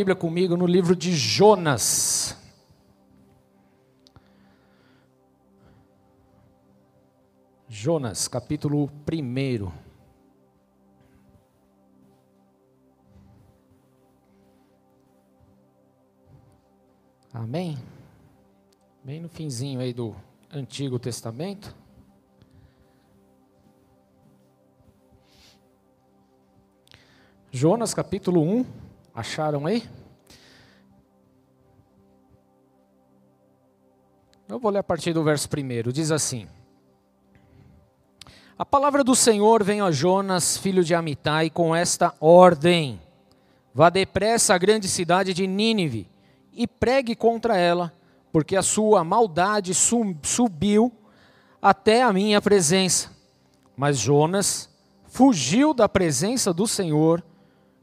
Bíblia comigo no livro de Jonas. Jonas, capítulo 1. Amém? Bem no finzinho aí do Antigo Testamento. Jonas capítulo 1, acharam aí? Eu vou ler a partir do verso 1, diz assim: A palavra do Senhor vem a Jonas, filho de Amitai, com esta ordem: Vá depressa à grande cidade de Nínive e pregue contra ela, porque a sua maldade subiu até a minha presença. Mas Jonas fugiu da presença do Senhor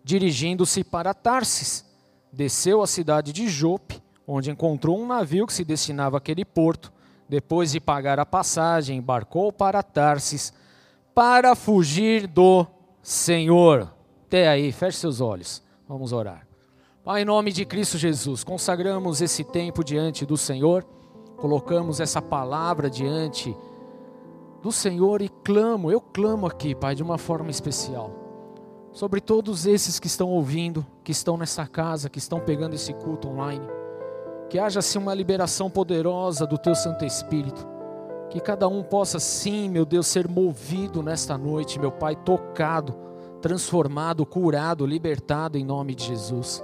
dirigindo-se para Tarsis. Desceu à cidade de Jope, onde encontrou um navio que se destinava àquele porto. Depois de pagar a passagem, embarcou para Tarsis para fugir do Senhor. Até aí, feche seus olhos. Vamos orar. Pai, em nome de Cristo Jesus, consagramos esse tempo diante do Senhor, colocamos essa palavra diante do Senhor e clamo, eu clamo aqui, Pai, de uma forma especial sobre todos esses que estão ouvindo, que estão nessa casa, que estão pegando esse culto online. Que haja assim uma liberação poderosa do teu Santo Espírito. Que cada um possa sim, meu Deus, ser movido nesta noite, meu Pai, tocado, transformado, curado, libertado em nome de Jesus.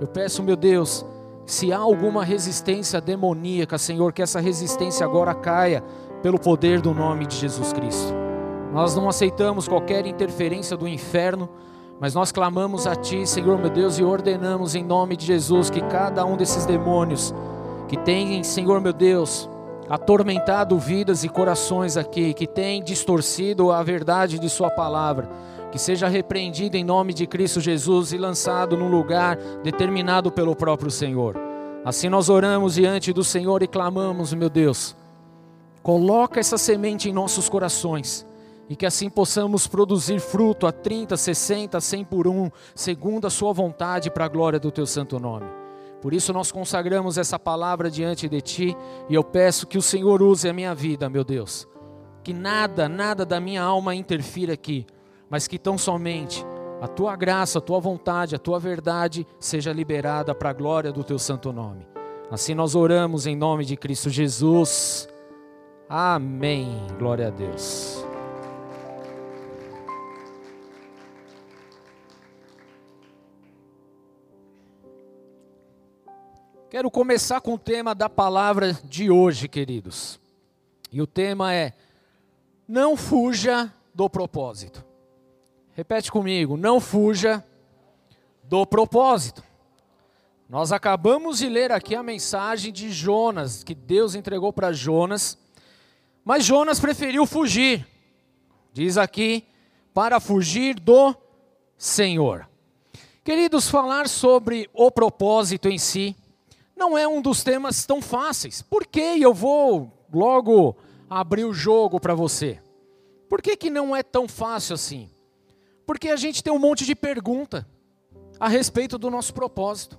Eu peço, meu Deus, se há alguma resistência demoníaca, Senhor, que essa resistência agora caia pelo poder do nome de Jesus Cristo. Nós não aceitamos qualquer interferência do inferno, mas nós clamamos a Ti, Senhor meu Deus, e ordenamos em nome de Jesus que cada um desses demônios que tem, Senhor meu Deus, atormentado vidas e corações aqui, que tem distorcido a verdade de Sua palavra, que seja repreendido em nome de Cristo Jesus e lançado num lugar determinado pelo próprio Senhor. Assim nós oramos diante do Senhor e clamamos, meu Deus, coloca essa semente em nossos corações e que assim possamos produzir fruto a 30, 60, 100 por um, segundo a Sua vontade, para a glória do Teu santo nome. Por isso nós consagramos essa palavra diante de Ti e eu peço que o Senhor use a minha vida, meu Deus. Que nada, nada da minha alma interfira aqui, mas que tão somente a Tua graça, a Tua vontade, a Tua verdade seja liberada para a glória do Teu santo nome. Assim nós oramos em nome de Cristo Jesus. Amém. Glória a Deus. Quero começar com o tema da palavra de hoje, queridos. E o tema é: Não fuja do propósito. Repete comigo: Não fuja do propósito. Nós acabamos de ler aqui a mensagem de Jonas, que Deus entregou para Jonas, mas Jonas preferiu fugir. Diz aqui, para fugir do Senhor. Queridos, falar sobre o propósito em si não é um dos temas tão fáceis. Por que eu vou logo abrir o jogo para você? Por que, que não é tão fácil assim? Porque a gente tem um monte de pergunta a respeito do nosso propósito,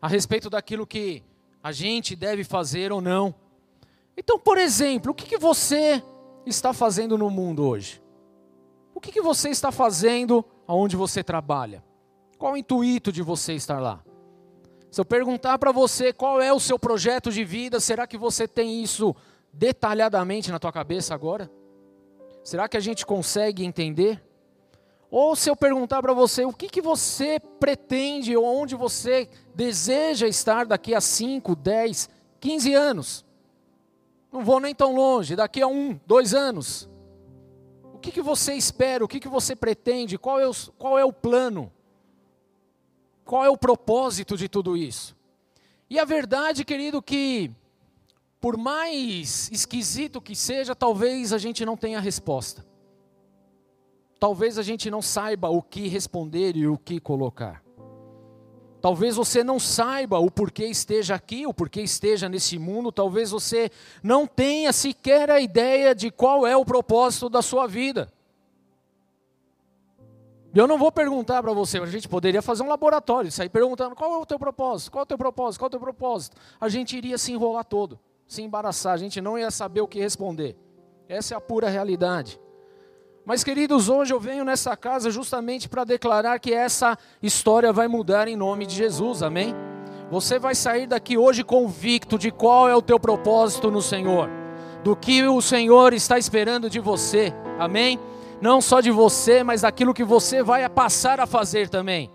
a respeito daquilo que a gente deve fazer ou não. Então, por exemplo, o que, que você está fazendo no mundo hoje? O que, que você está fazendo aonde você trabalha? Qual o intuito de você estar lá? Se eu perguntar para você qual é o seu projeto de vida, será que você tem isso detalhadamente na tua cabeça agora? Será que a gente consegue entender? Ou se eu perguntar para você o que, que você pretende ou onde você deseja estar daqui a 5, 10, 15 anos? Não vou nem tão longe, daqui a um, dois anos. O que, que você espera? O que, que você pretende? Qual é o, qual é o plano? Qual é o propósito de tudo isso? E a verdade, querido, que por mais esquisito que seja, talvez a gente não tenha resposta. Talvez a gente não saiba o que responder e o que colocar. Talvez você não saiba o porquê esteja aqui, o porquê esteja nesse mundo. Talvez você não tenha sequer a ideia de qual é o propósito da sua vida. Eu não vou perguntar para você, a gente poderia fazer um laboratório, sair perguntando qual é o teu propósito, qual é o teu propósito, qual é o teu propósito. A gente iria se enrolar todo, se embaraçar, a gente não ia saber o que responder. Essa é a pura realidade. Mas, queridos, hoje eu venho nessa casa justamente para declarar que essa história vai mudar em nome de Jesus, amém? Você vai sair daqui hoje convicto de qual é o teu propósito no Senhor, do que o Senhor está esperando de você, amém? Não só de você, mas daquilo que você vai passar a fazer também.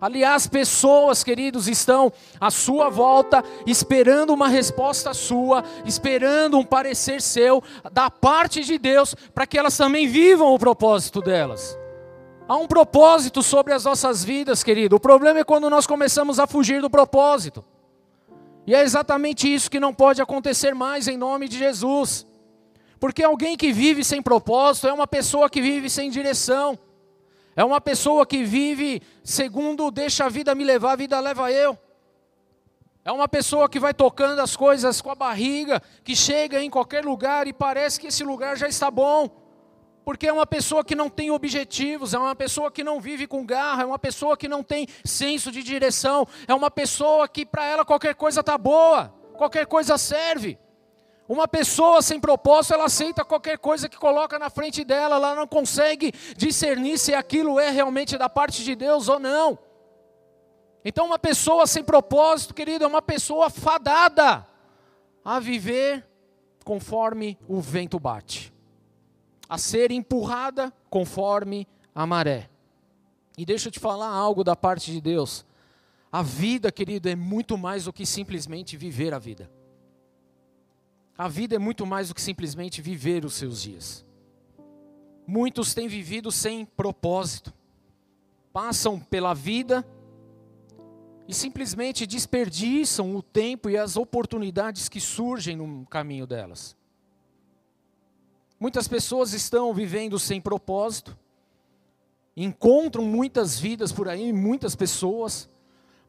Aliás, pessoas, queridos, estão à sua volta, esperando uma resposta sua, esperando um parecer seu, da parte de Deus, para que elas também vivam o propósito delas. Há um propósito sobre as nossas vidas, querido. O problema é quando nós começamos a fugir do propósito. E é exatamente isso que não pode acontecer mais em nome de Jesus. Porque alguém que vive sem propósito é uma pessoa que vive sem direção. É uma pessoa que vive segundo deixa a vida me levar, a vida leva eu. É uma pessoa que vai tocando as coisas com a barriga, que chega em qualquer lugar e parece que esse lugar já está bom. Porque é uma pessoa que não tem objetivos, é uma pessoa que não vive com garra, é uma pessoa que não tem senso de direção, é uma pessoa que para ela qualquer coisa está boa, qualquer coisa serve. Uma pessoa sem propósito, ela aceita qualquer coisa que coloca na frente dela, ela não consegue discernir se aquilo é realmente da parte de Deus ou não. Então, uma pessoa sem propósito, querido, é uma pessoa fadada a viver conforme o vento bate, a ser empurrada conforme a maré. E deixa eu te falar algo da parte de Deus. A vida, querido, é muito mais do que simplesmente viver a vida. A vida é muito mais do que simplesmente viver os seus dias. Muitos têm vivido sem propósito, passam pela vida e simplesmente desperdiçam o tempo e as oportunidades que surgem no caminho delas. Muitas pessoas estão vivendo sem propósito, encontram muitas vidas por aí, muitas pessoas,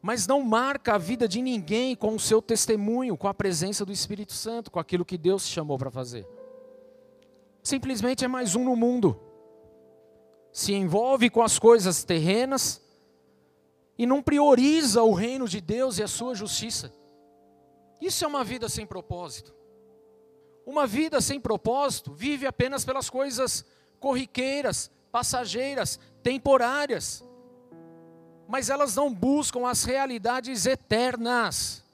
mas não marca a vida de ninguém com o seu testemunho, com a presença do Espírito Santo, com aquilo que Deus chamou para fazer. Simplesmente é mais um no mundo. Se envolve com as coisas terrenas e não prioriza o reino de Deus e a sua justiça. Isso é uma vida sem propósito. Uma vida sem propósito vive apenas pelas coisas corriqueiras, passageiras, temporárias mas elas não buscam as realidades eternas.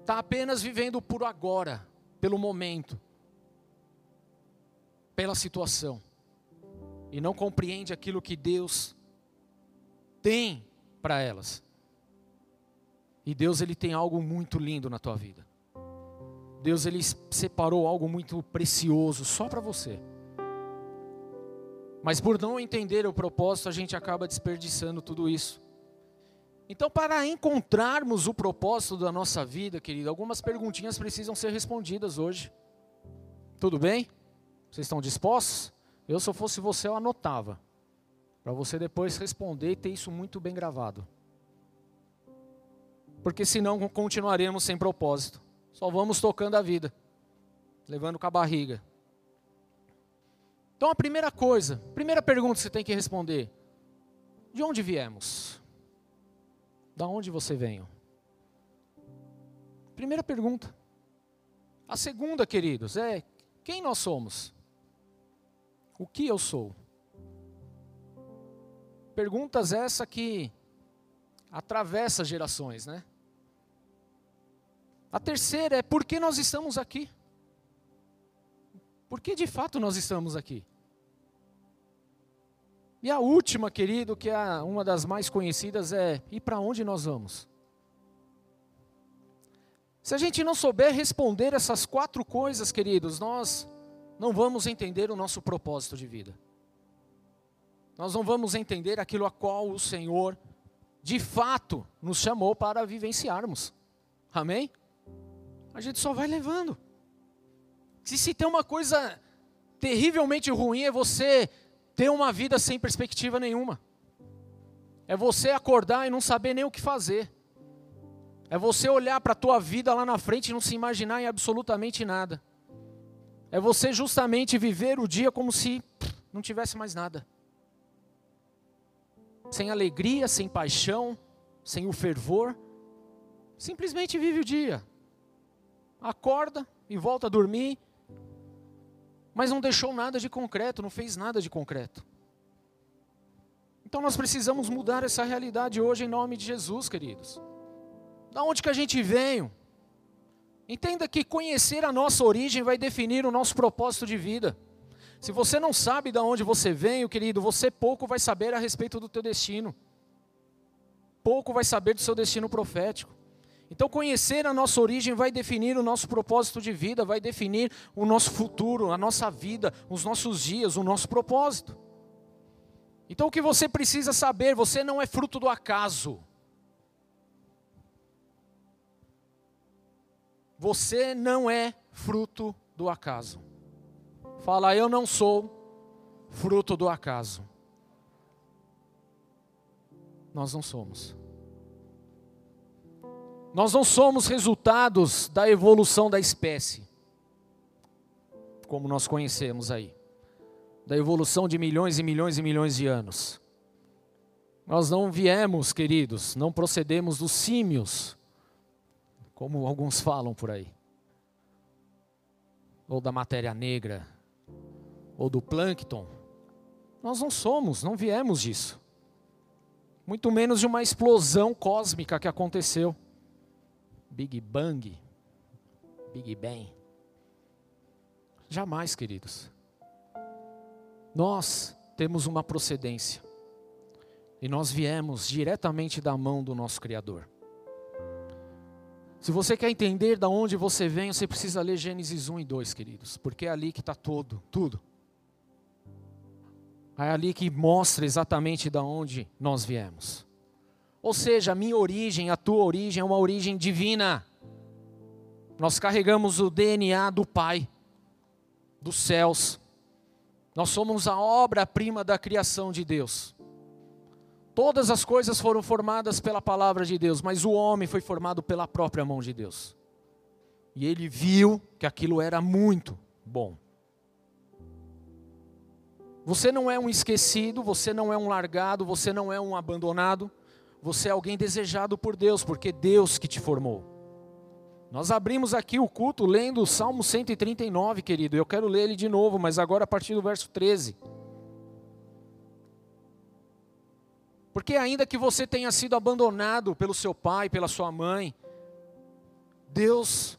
Está apenas vivendo por agora, pelo momento, pela situação, e não compreende aquilo que Deus tem para elas. E Deus ele tem algo muito lindo na tua vida. Deus ele separou algo muito precioso só para você. Mas por não entender o propósito, a gente acaba desperdiçando tudo isso. Então, para encontrarmos o propósito da nossa vida, querido, algumas perguntinhas precisam ser respondidas hoje. Tudo bem? Vocês estão dispostos? Eu, se eu fosse você, eu anotava. Para você depois responder e ter isso muito bem gravado. Porque senão continuaremos sem propósito. Só vamos tocando a vida, levando com a barriga. Então a primeira coisa, primeira pergunta que você tem que responder: de onde viemos? Da onde você veio? Primeira pergunta. A segunda, queridos, é quem nós somos? O que eu sou? Perguntas essa que atravessa gerações, né? A terceira é por que nós estamos aqui? Por que de fato nós estamos aqui? E a última, querido, que é uma das mais conhecidas, é: e para onde nós vamos? Se a gente não souber responder essas quatro coisas, queridos, nós não vamos entender o nosso propósito de vida. Nós não vamos entender aquilo a qual o Senhor, de fato, nos chamou para vivenciarmos. Amém? A gente só vai levando. Se, se tem uma coisa terrivelmente ruim é você ter uma vida sem perspectiva nenhuma. É você acordar e não saber nem o que fazer. É você olhar para a tua vida lá na frente e não se imaginar em absolutamente nada. É você justamente viver o dia como se não tivesse mais nada. Sem alegria, sem paixão, sem o fervor, simplesmente vive o dia. Acorda e volta a dormir, mas não deixou nada de concreto, não fez nada de concreto. Então nós precisamos mudar essa realidade hoje em nome de Jesus, queridos. Da onde que a gente veio? Entenda que conhecer a nossa origem vai definir o nosso propósito de vida. Se você não sabe de onde você veio, querido, você pouco vai saber a respeito do teu destino. Pouco vai saber do seu destino profético. Então, conhecer a nossa origem vai definir o nosso propósito de vida, vai definir o nosso futuro, a nossa vida, os nossos dias, o nosso propósito. Então, o que você precisa saber, você não é fruto do acaso. Você não é fruto do acaso. Fala, eu não sou fruto do acaso. Nós não somos. Nós não somos resultados da evolução da espécie, como nós conhecemos aí, da evolução de milhões e milhões e milhões de anos. Nós não viemos, queridos, não procedemos dos símios, como alguns falam por aí, ou da matéria negra, ou do plâncton. Nós não somos, não viemos disso. Muito menos de uma explosão cósmica que aconteceu. Big Bang, Big Bang. Jamais, queridos. Nós temos uma procedência. E nós viemos diretamente da mão do nosso Criador. Se você quer entender de onde você vem, você precisa ler Gênesis 1 e 2, queridos, porque é ali que está todo, tudo. É ali que mostra exatamente de onde nós viemos. Ou seja, a minha origem, a tua origem é uma origem divina. Nós carregamos o DNA do Pai, dos céus. Nós somos a obra-prima da criação de Deus. Todas as coisas foram formadas pela palavra de Deus, mas o homem foi formado pela própria mão de Deus. E ele viu que aquilo era muito bom. Você não é um esquecido, você não é um largado, você não é um abandonado, você é alguém desejado por Deus, porque Deus que te formou. Nós abrimos aqui o culto lendo o Salmo 139, querido. Eu quero ler ele de novo, mas agora a partir do verso 13. Porque ainda que você tenha sido abandonado pelo seu pai, pela sua mãe, Deus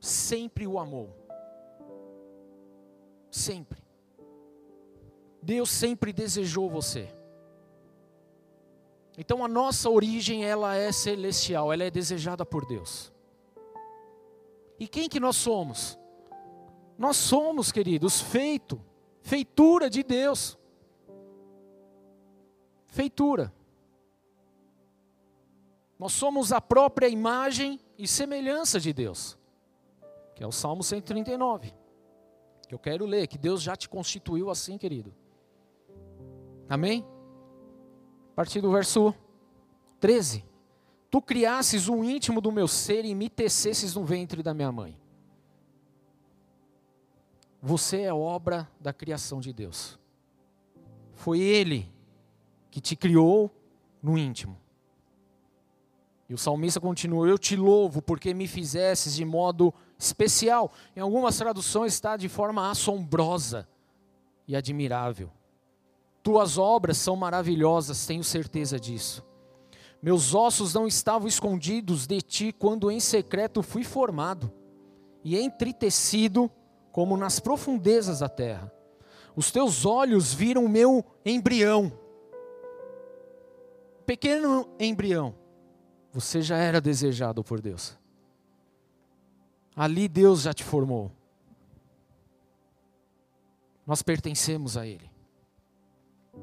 sempre o amou. Sempre. Deus sempre desejou você. Então a nossa origem ela é celestial, ela é desejada por Deus. E quem que nós somos? Nós somos, queridos, feito, feitura de Deus feitura. Nós somos a própria imagem e semelhança de Deus, que é o Salmo 139, que eu quero ler, que Deus já te constituiu assim, querido. Amém? A partir do verso 13. Tu criasses o íntimo do meu ser e me tecesses no ventre da minha mãe. Você é obra da criação de Deus. Foi Ele que te criou no íntimo. E o salmista continua: Eu te louvo porque me fizesses de modo especial. Em algumas traduções está de forma assombrosa e admirável. Tuas obras são maravilhosas, tenho certeza disso. Meus ossos não estavam escondidos de ti quando em secreto fui formado e entritecido como nas profundezas da terra. Os teus olhos viram o meu embrião pequeno embrião, você já era desejado por Deus. Ali Deus já te formou. Nós pertencemos a Ele.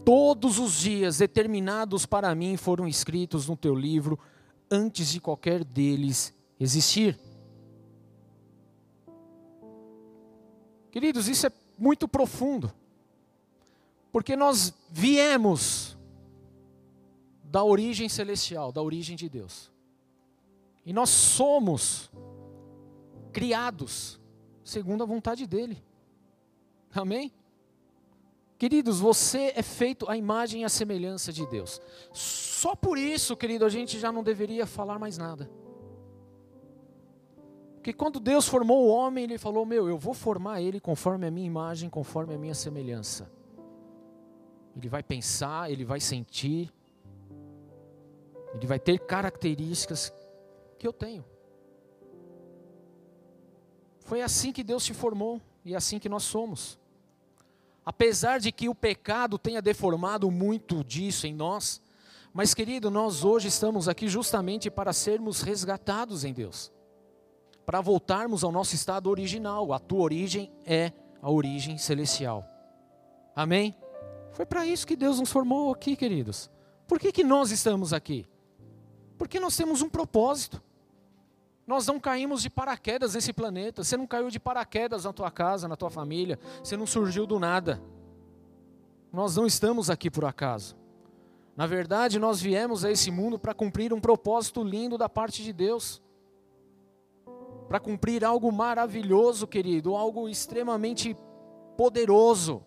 Todos os dias determinados para mim foram escritos no teu livro antes de qualquer deles existir. Queridos, isso é muito profundo. Porque nós viemos da origem celestial, da origem de Deus. E nós somos criados segundo a vontade dele. Amém? Queridos, você é feito à imagem e à semelhança de Deus. Só por isso, querido, a gente já não deveria falar mais nada. Porque quando Deus formou o homem, Ele falou: Meu, eu vou formar ele conforme a minha imagem, conforme a minha semelhança. Ele vai pensar, ele vai sentir, ele vai ter características que eu tenho. Foi assim que Deus te formou e é assim que nós somos. Apesar de que o pecado tenha deformado muito disso em nós, mas querido, nós hoje estamos aqui justamente para sermos resgatados em Deus. Para voltarmos ao nosso estado original. A tua origem é a origem celestial. Amém? Foi para isso que Deus nos formou aqui, queridos. Por que, que nós estamos aqui? Porque nós temos um propósito. Nós não caímos de paraquedas nesse planeta. Você não caiu de paraquedas na tua casa, na tua família. Você não surgiu do nada. Nós não estamos aqui por acaso. Na verdade, nós viemos a esse mundo para cumprir um propósito lindo da parte de Deus. Para cumprir algo maravilhoso, querido, algo extremamente poderoso.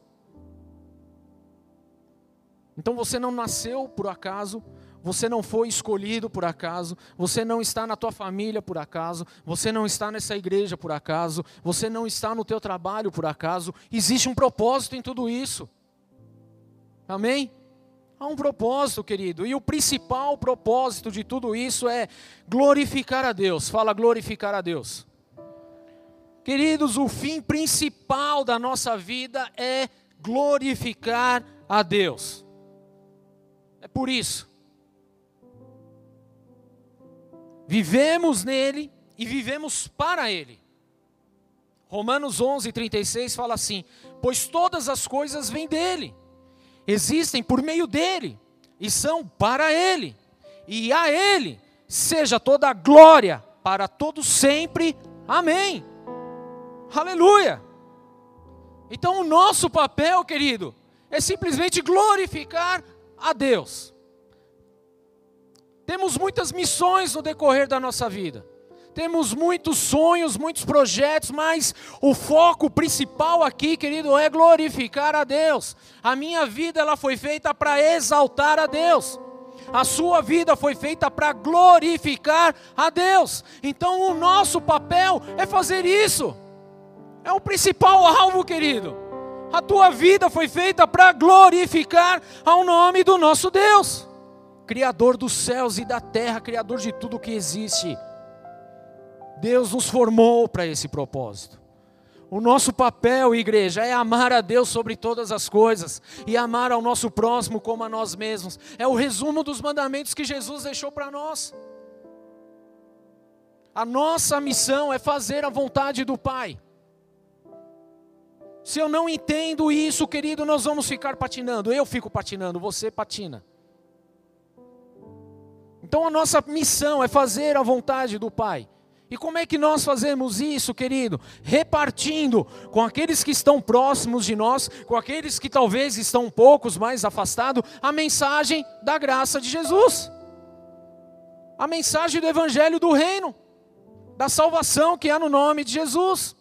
Então você não nasceu por acaso, você não foi escolhido por acaso, você não está na tua família por acaso, você não está nessa igreja por acaso, você não está no teu trabalho por acaso. Existe um propósito em tudo isso. Amém? Há um propósito, querido, e o principal propósito de tudo isso é glorificar a Deus. Fala glorificar a Deus. Queridos, o fim principal da nossa vida é glorificar a Deus. É por isso Vivemos nele e vivemos para ele. Romanos 11, 36 fala assim: Pois todas as coisas vêm dele, existem por meio dele e são para ele, e a ele seja toda a glória para todos sempre. Amém. Aleluia. Então, o nosso papel, querido, é simplesmente glorificar a Deus. Temos muitas missões no decorrer da nossa vida. Temos muitos sonhos, muitos projetos, mas o foco principal aqui, querido, é glorificar a Deus. A minha vida ela foi feita para exaltar a Deus. A sua vida foi feita para glorificar a Deus. Então o nosso papel é fazer isso. É o principal alvo, querido. A tua vida foi feita para glorificar ao nome do nosso Deus. Criador dos céus e da terra, Criador de tudo que existe. Deus nos formou para esse propósito. O nosso papel, igreja, é amar a Deus sobre todas as coisas e amar ao nosso próximo como a nós mesmos. É o resumo dos mandamentos que Jesus deixou para nós. A nossa missão é fazer a vontade do Pai. Se eu não entendo isso, querido, nós vamos ficar patinando. Eu fico patinando, você patina. Então a nossa missão é fazer a vontade do Pai. E como é que nós fazemos isso, querido? Repartindo com aqueles que estão próximos de nós, com aqueles que talvez estão poucos mais afastados, a mensagem da graça de Jesus. A mensagem do Evangelho do Reino, da salvação que há no nome de Jesus.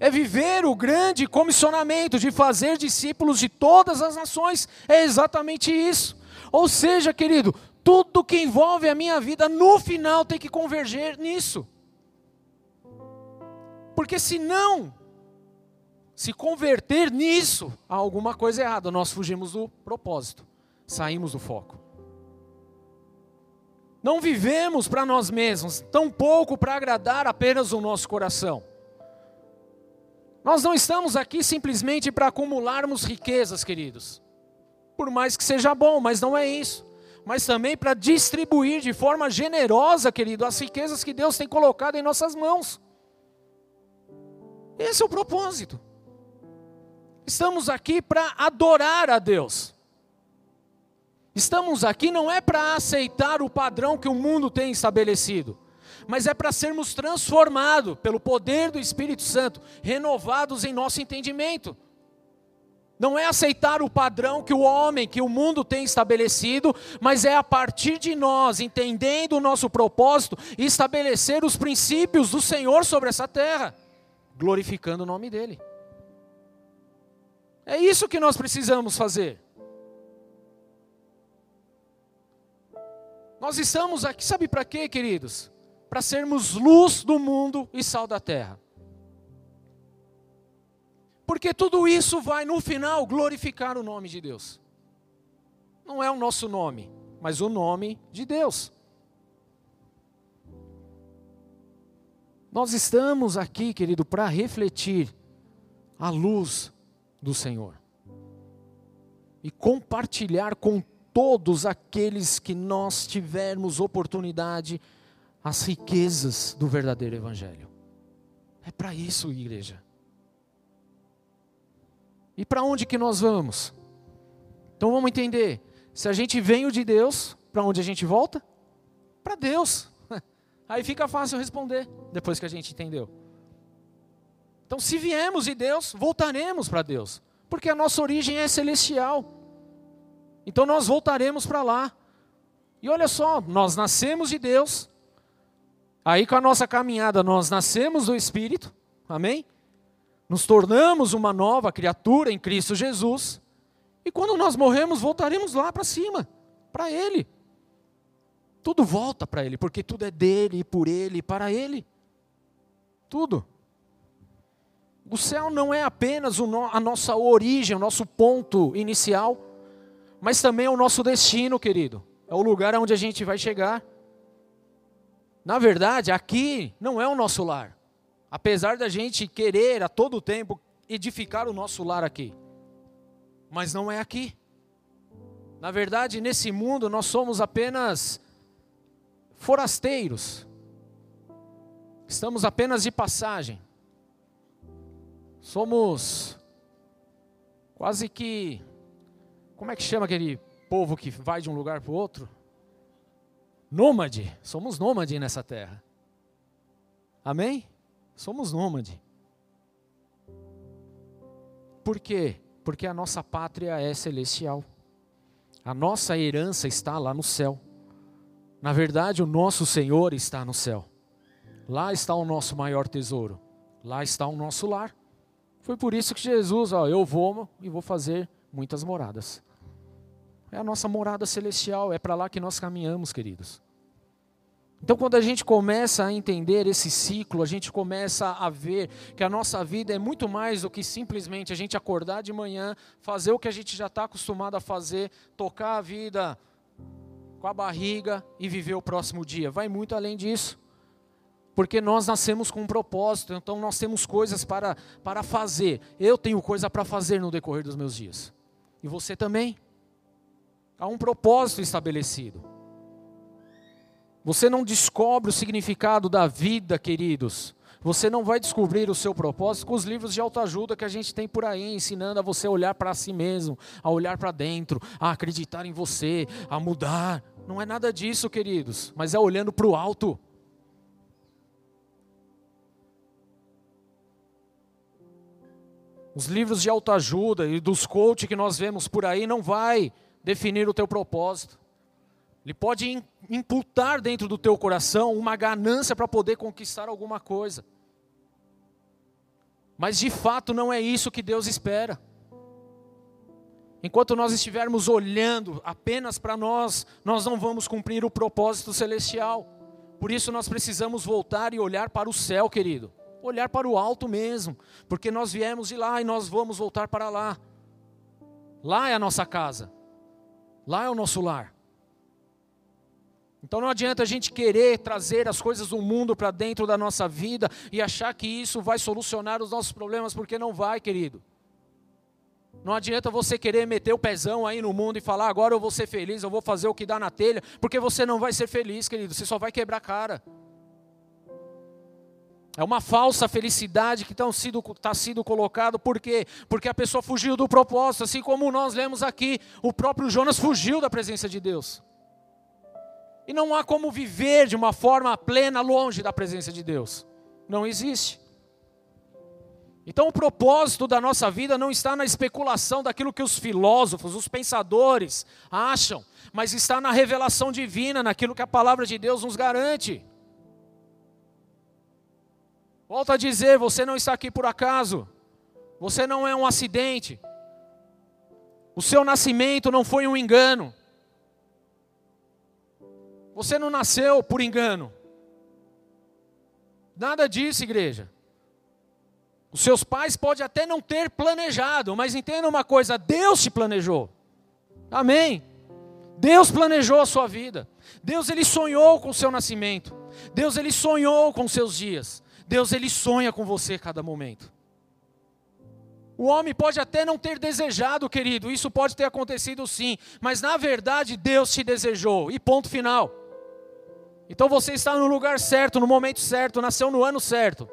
É viver o grande comissionamento de fazer discípulos de todas as nações. É exatamente isso. Ou seja, querido, tudo que envolve a minha vida, no final tem que converger nisso. Porque se não se converter nisso, há alguma coisa errada, nós fugimos do propósito, saímos do foco. Não vivemos para nós mesmos, tampouco para agradar apenas o nosso coração. Nós não estamos aqui simplesmente para acumularmos riquezas, queridos. Por mais que seja bom, mas não é isso mas também para distribuir de forma generosa, querido, as riquezas que Deus tem colocado em nossas mãos. Esse é o propósito. Estamos aqui para adorar a Deus. Estamos aqui não é para aceitar o padrão que o mundo tem estabelecido, mas é para sermos transformados pelo poder do Espírito Santo, renovados em nosso entendimento. Não é aceitar o padrão que o homem, que o mundo tem estabelecido, mas é a partir de nós, entendendo o nosso propósito, estabelecer os princípios do Senhor sobre essa terra, glorificando o nome dEle. É isso que nós precisamos fazer. Nós estamos aqui, sabe para quê, queridos? Para sermos luz do mundo e sal da terra. Porque tudo isso vai, no final, glorificar o nome de Deus. Não é o nosso nome, mas o nome de Deus. Nós estamos aqui, querido, para refletir a luz do Senhor e compartilhar com todos aqueles que nós tivermos oportunidade as riquezas do verdadeiro Evangelho. É para isso, igreja. E para onde que nós vamos? Então vamos entender. Se a gente veio de Deus, para onde a gente volta? Para Deus. Aí fica fácil responder, depois que a gente entendeu. Então, se viemos de Deus, voltaremos para Deus, porque a nossa origem é celestial. Então, nós voltaremos para lá. E olha só, nós nascemos de Deus, aí com a nossa caminhada, nós nascemos do Espírito, amém? Nos tornamos uma nova criatura em Cristo Jesus, e quando nós morremos, voltaremos lá para cima, para Ele. Tudo volta para Ele, porque tudo é dele, por Ele para Ele. Tudo. O céu não é apenas a nossa origem, o nosso ponto inicial, mas também é o nosso destino, querido. É o lugar onde a gente vai chegar. Na verdade, aqui não é o nosso lar. Apesar da gente querer a todo tempo edificar o nosso lar aqui. Mas não é aqui. Na verdade, nesse mundo nós somos apenas forasteiros. Estamos apenas de passagem. Somos quase que. Como é que chama aquele povo que vai de um lugar para o outro? Nômade. Somos nômade nessa terra. Amém? Somos nômade. Por quê? Porque a nossa pátria é celestial. A nossa herança está lá no céu. Na verdade, o nosso Senhor está no céu. Lá está o nosso maior tesouro. Lá está o nosso lar. Foi por isso que Jesus, ó, eu vou e vou fazer muitas moradas. É a nossa morada celestial, é para lá que nós caminhamos, queridos. Então, quando a gente começa a entender esse ciclo, a gente começa a ver que a nossa vida é muito mais do que simplesmente a gente acordar de manhã, fazer o que a gente já está acostumado a fazer, tocar a vida com a barriga e viver o próximo dia. Vai muito além disso. Porque nós nascemos com um propósito, então nós temos coisas para, para fazer. Eu tenho coisa para fazer no decorrer dos meus dias. E você também. Há um propósito estabelecido. Você não descobre o significado da vida, queridos. Você não vai descobrir o seu propósito com os livros de autoajuda que a gente tem por aí, ensinando a você a olhar para si mesmo, a olhar para dentro, a acreditar em você, a mudar. Não é nada disso, queridos, mas é olhando para o alto. Os livros de autoajuda e dos coach que nós vemos por aí não vai definir o teu propósito. Ele pode imputar dentro do teu coração uma ganância para poder conquistar alguma coisa. Mas de fato não é isso que Deus espera. Enquanto nós estivermos olhando apenas para nós, nós não vamos cumprir o propósito celestial. Por isso nós precisamos voltar e olhar para o céu, querido. Olhar para o alto mesmo, porque nós viemos de lá e nós vamos voltar para lá. Lá é a nossa casa. Lá é o nosso lar. Então não adianta a gente querer trazer as coisas do mundo para dentro da nossa vida e achar que isso vai solucionar os nossos problemas, porque não vai, querido. Não adianta você querer meter o pezão aí no mundo e falar, agora eu vou ser feliz, eu vou fazer o que dá na telha, porque você não vai ser feliz, querido, você só vai quebrar a cara. É uma falsa felicidade que está sido, tá sido colocado, por quê? Porque a pessoa fugiu do propósito, assim como nós lemos aqui, o próprio Jonas fugiu da presença de Deus. E não há como viver de uma forma plena longe da presença de Deus. Não existe. Então o propósito da nossa vida não está na especulação daquilo que os filósofos, os pensadores acham, mas está na revelação divina, naquilo que a palavra de Deus nos garante. Volto a dizer, você não está aqui por acaso. Você não é um acidente. O seu nascimento não foi um engano. Você não nasceu por engano. Nada disso, igreja. Os seus pais podem até não ter planejado, mas entenda uma coisa: Deus te planejou. Amém. Deus planejou a sua vida. Deus ele sonhou com o seu nascimento. Deus ele sonhou com seus dias. Deus ele sonha com você cada momento. O homem pode até não ter desejado, querido, isso pode ter acontecido sim, mas na verdade Deus te desejou, e ponto final. Então você está no lugar certo, no momento certo, nasceu no ano certo,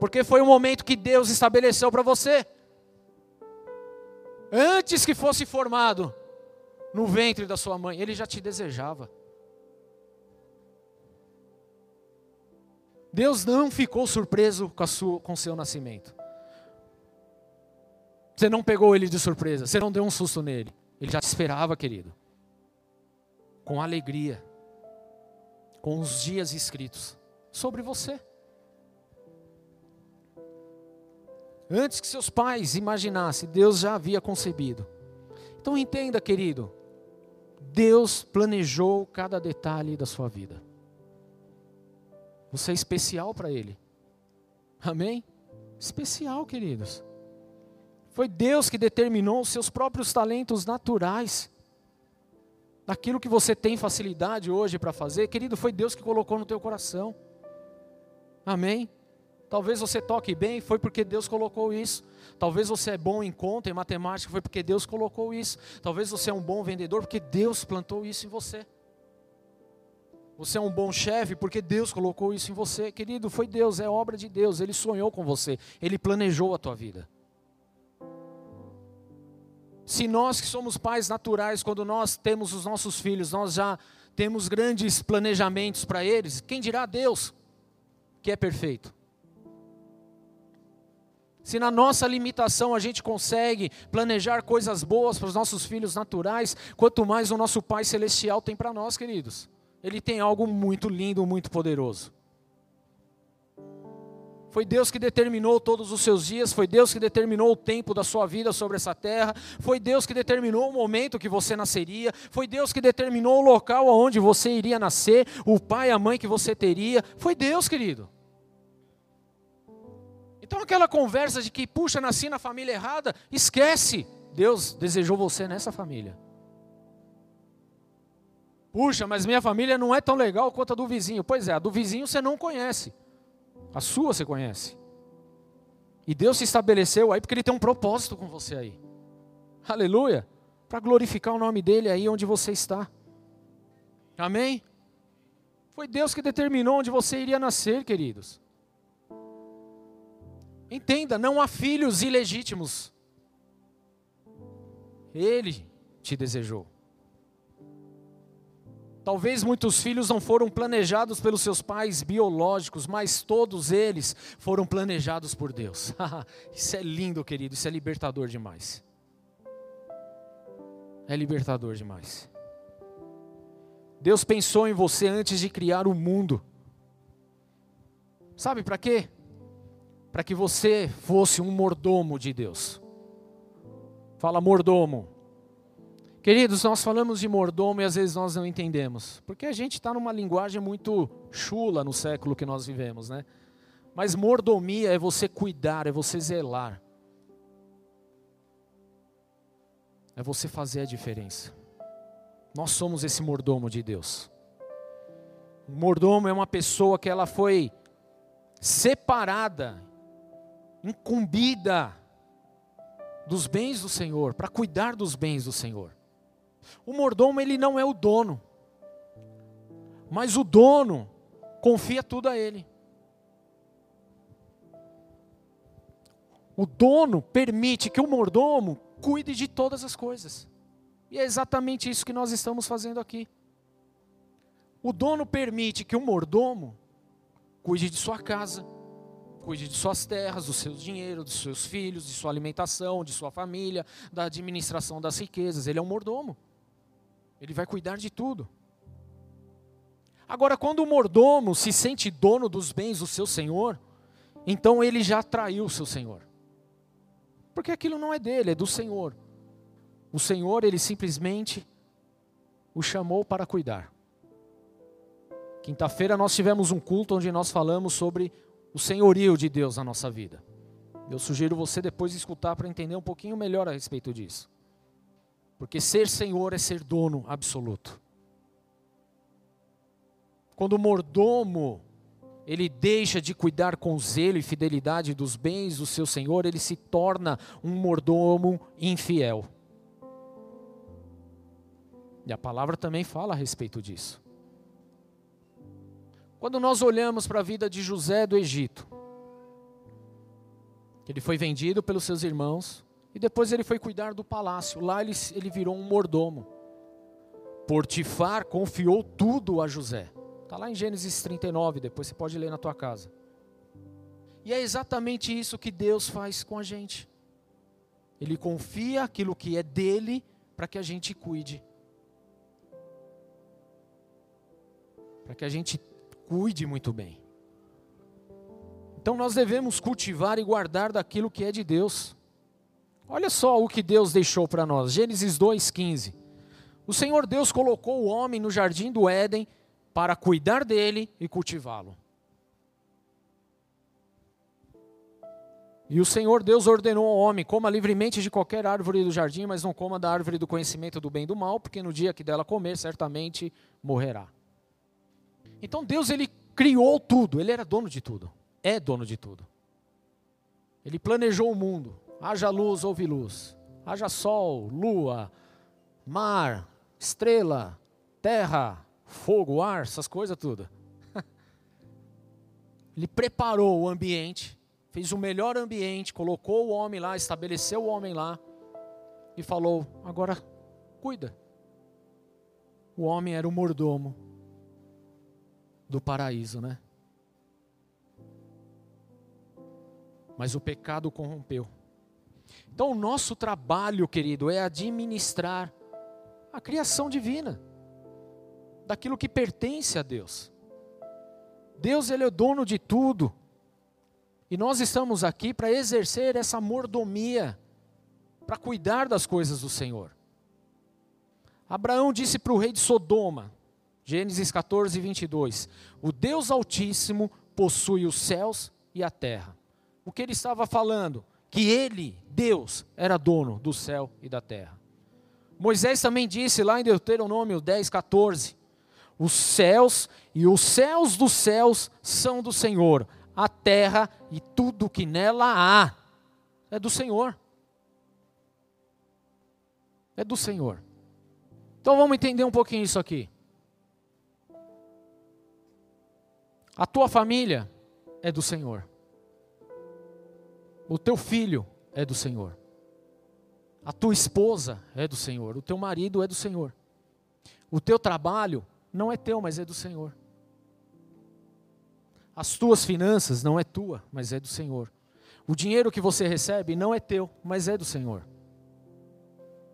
porque foi o momento que Deus estabeleceu para você. Antes que fosse formado no ventre da sua mãe, Ele já te desejava. Deus não ficou surpreso com o seu nascimento. Você não pegou ele de surpresa, você não deu um susto nele. Ele já te esperava, querido. Com alegria. Com os dias escritos sobre você. Antes que seus pais imaginassem, Deus já havia concebido. Então entenda, querido, Deus planejou cada detalhe da sua vida. Você é especial para Ele. Amém? Especial, queridos. Foi Deus que determinou os seus próprios talentos naturais. Daquilo que você tem facilidade hoje para fazer, querido, foi Deus que colocou no teu coração. Amém? Talvez você toque bem, foi porque Deus colocou isso. Talvez você é bom em conta, em matemática, foi porque Deus colocou isso. Talvez você é um bom vendedor, porque Deus plantou isso em você. Você é um bom chefe porque Deus colocou isso em você. Querido, foi Deus, é obra de Deus. Ele sonhou com você, ele planejou a tua vida. Se nós que somos pais naturais, quando nós temos os nossos filhos, nós já temos grandes planejamentos para eles, quem dirá Deus, que é perfeito? Se na nossa limitação a gente consegue planejar coisas boas para os nossos filhos naturais, quanto mais o nosso Pai Celestial tem para nós, queridos. Ele tem algo muito lindo, muito poderoso. Foi Deus que determinou todos os seus dias, foi Deus que determinou o tempo da sua vida sobre essa terra, foi Deus que determinou o momento que você nasceria, foi Deus que determinou o local onde você iria nascer, o pai e a mãe que você teria. Foi Deus, querido. Então aquela conversa de que, puxa, nasci na família errada, esquece. Deus desejou você nessa família. Puxa, mas minha família não é tão legal quanto a do vizinho. Pois é, a do vizinho você não conhece. A sua você conhece. E Deus se estabeleceu aí porque Ele tem um propósito com você aí. Aleluia. Para glorificar o nome dEle aí onde você está. Amém? Foi Deus que determinou onde você iria nascer, queridos. Entenda, não há filhos ilegítimos. Ele te desejou. Talvez muitos filhos não foram planejados pelos seus pais biológicos, mas todos eles foram planejados por Deus. isso é lindo, querido, isso é libertador demais. É libertador demais. Deus pensou em você antes de criar o mundo. Sabe para quê? Para que você fosse um mordomo de Deus. Fala mordomo. Queridos, nós falamos de mordomo e às vezes nós não entendemos, porque a gente está numa linguagem muito chula no século que nós vivemos, né? Mas mordomia é você cuidar, é você zelar, é você fazer a diferença. Nós somos esse mordomo de Deus. O mordomo é uma pessoa que ela foi separada, incumbida dos bens do Senhor, para cuidar dos bens do Senhor. O mordomo ele não é o dono. Mas o dono confia tudo a ele. O dono permite que o mordomo cuide de todas as coisas. E é exatamente isso que nós estamos fazendo aqui. O dono permite que o mordomo cuide de sua casa, cuide de suas terras, do seu dinheiro, dos seus filhos, de sua alimentação, de sua família, da administração das riquezas. Ele é um mordomo. Ele vai cuidar de tudo. Agora, quando o mordomo se sente dono dos bens do seu senhor, então ele já traiu o seu senhor. Porque aquilo não é dele, é do senhor. o Senhor, ele simplesmente o chamou para cuidar. Quinta-feira nós tivemos um culto onde nós falamos sobre o senhorio de Deus na nossa vida. Eu sugiro você depois escutar para entender um pouquinho melhor a respeito disso. Porque ser senhor é ser dono absoluto. Quando o mordomo ele deixa de cuidar com zelo e fidelidade dos bens do seu senhor, ele se torna um mordomo infiel. E a palavra também fala a respeito disso. Quando nós olhamos para a vida de José do Egito, ele foi vendido pelos seus irmãos e depois ele foi cuidar do palácio. Lá ele, ele virou um mordomo. Portifar confiou tudo a José. Está lá em Gênesis 39, depois você pode ler na tua casa. E é exatamente isso que Deus faz com a gente. Ele confia aquilo que é dele para que a gente cuide. Para que a gente cuide muito bem. Então nós devemos cultivar e guardar daquilo que é de Deus. Olha só o que Deus deixou para nós. Gênesis 2:15. O Senhor Deus colocou o homem no jardim do Éden para cuidar dele e cultivá-lo. E o Senhor Deus ordenou ao homem: coma livremente de qualquer árvore do jardim, mas não coma da árvore do conhecimento do bem e do mal, porque no dia que dela comer, certamente morrerá. Então Deus ele criou tudo, ele era dono de tudo, é dono de tudo. Ele planejou o mundo. Haja luz, houve luz. Haja sol, lua, mar, estrela, terra, fogo, ar, essas coisas tudo. Ele preparou o ambiente, fez o melhor ambiente, colocou o homem lá, estabeleceu o homem lá e falou: agora cuida. O homem era o mordomo do paraíso, né? Mas o pecado corrompeu. Então, o nosso trabalho, querido, é administrar a criação divina daquilo que pertence a Deus. Deus ele é o dono de tudo. E nós estamos aqui para exercer essa mordomia, para cuidar das coisas do Senhor. Abraão disse para o rei de Sodoma, Gênesis 14, 22: O Deus Altíssimo possui os céus e a terra. O que ele estava falando? Que ele, Deus, era dono do céu e da terra. Moisés também disse lá em Deuteronômio 10, 14: os céus e os céus dos céus são do Senhor, a terra e tudo que nela há é do Senhor. É do Senhor. Então vamos entender um pouquinho isso aqui. A tua família é do Senhor. O teu filho é do Senhor. A tua esposa é do Senhor. O teu marido é do Senhor. O teu trabalho não é teu, mas é do Senhor. As tuas finanças não é tua, mas é do Senhor. O dinheiro que você recebe não é teu, mas é do Senhor.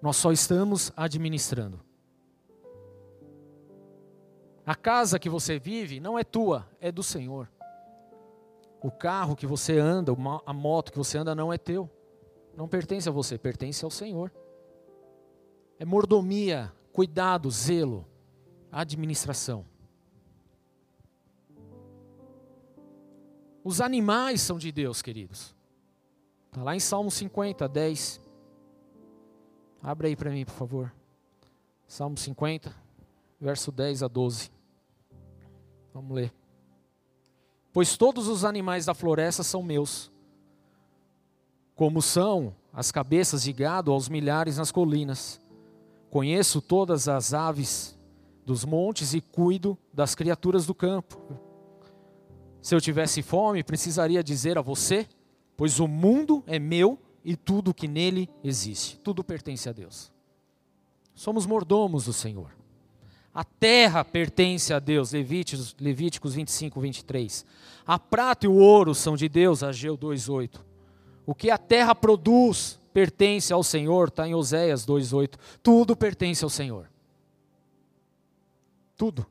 Nós só estamos administrando. A casa que você vive não é tua, é do Senhor. O carro que você anda, a moto que você anda não é teu. Não pertence a você, pertence ao Senhor. É mordomia, cuidado, zelo administração. Os animais são de Deus, queridos. Está lá em Salmo 50, 10. Abre aí para mim, por favor. Salmo 50, verso 10 a 12. Vamos ler. Pois todos os animais da floresta são meus, como são as cabeças de gado aos milhares nas colinas. Conheço todas as aves dos montes e cuido das criaturas do campo. Se eu tivesse fome, precisaria dizer a você, pois o mundo é meu e tudo que nele existe, tudo pertence a Deus. Somos mordomos do Senhor. A terra pertence a Deus, Levíticos, Levíticos 25, 23. A prata e o ouro são de Deus, Ageu 2,8. O que a terra produz pertence ao Senhor, está em Oséias 2,8. Tudo pertence ao Senhor. Tudo.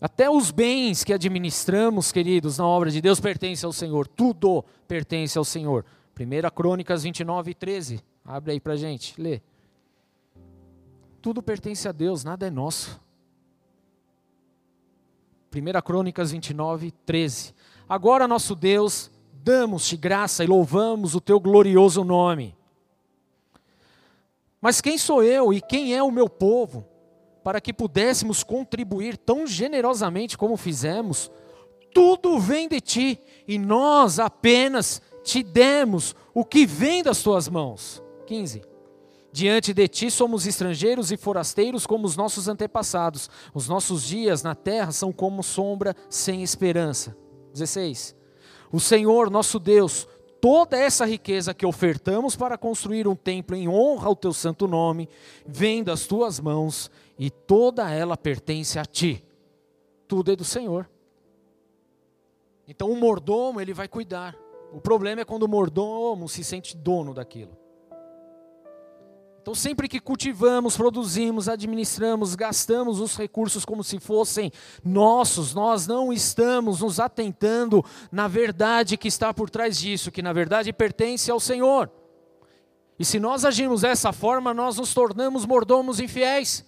Até os bens que administramos, queridos, na obra de Deus pertence ao Senhor. Tudo pertence ao Senhor. 1 Crônicas 29 e 13. Abre aí para gente, lê. Tudo pertence a Deus, nada é nosso. 1 Crônicas 29, 13. Agora, nosso Deus, damos-te graça e louvamos o teu glorioso nome. Mas quem sou eu e quem é o meu povo para que pudéssemos contribuir tão generosamente como fizemos? Tudo vem de ti e nós apenas te demos o que vem das tuas mãos. 15. Diante de ti somos estrangeiros e forasteiros como os nossos antepassados. Os nossos dias na terra são como sombra sem esperança. 16. O Senhor, nosso Deus, toda essa riqueza que ofertamos para construir um templo em honra ao teu santo nome, vem das tuas mãos e toda ela pertence a ti. Tudo é do Senhor. Então o mordomo, ele vai cuidar. O problema é quando o mordomo se sente dono daquilo. Então, sempre que cultivamos, produzimos, administramos, gastamos os recursos como se fossem nossos, nós não estamos nos atentando na verdade que está por trás disso, que na verdade pertence ao Senhor. E se nós agirmos dessa forma, nós nos tornamos mordomos infiéis.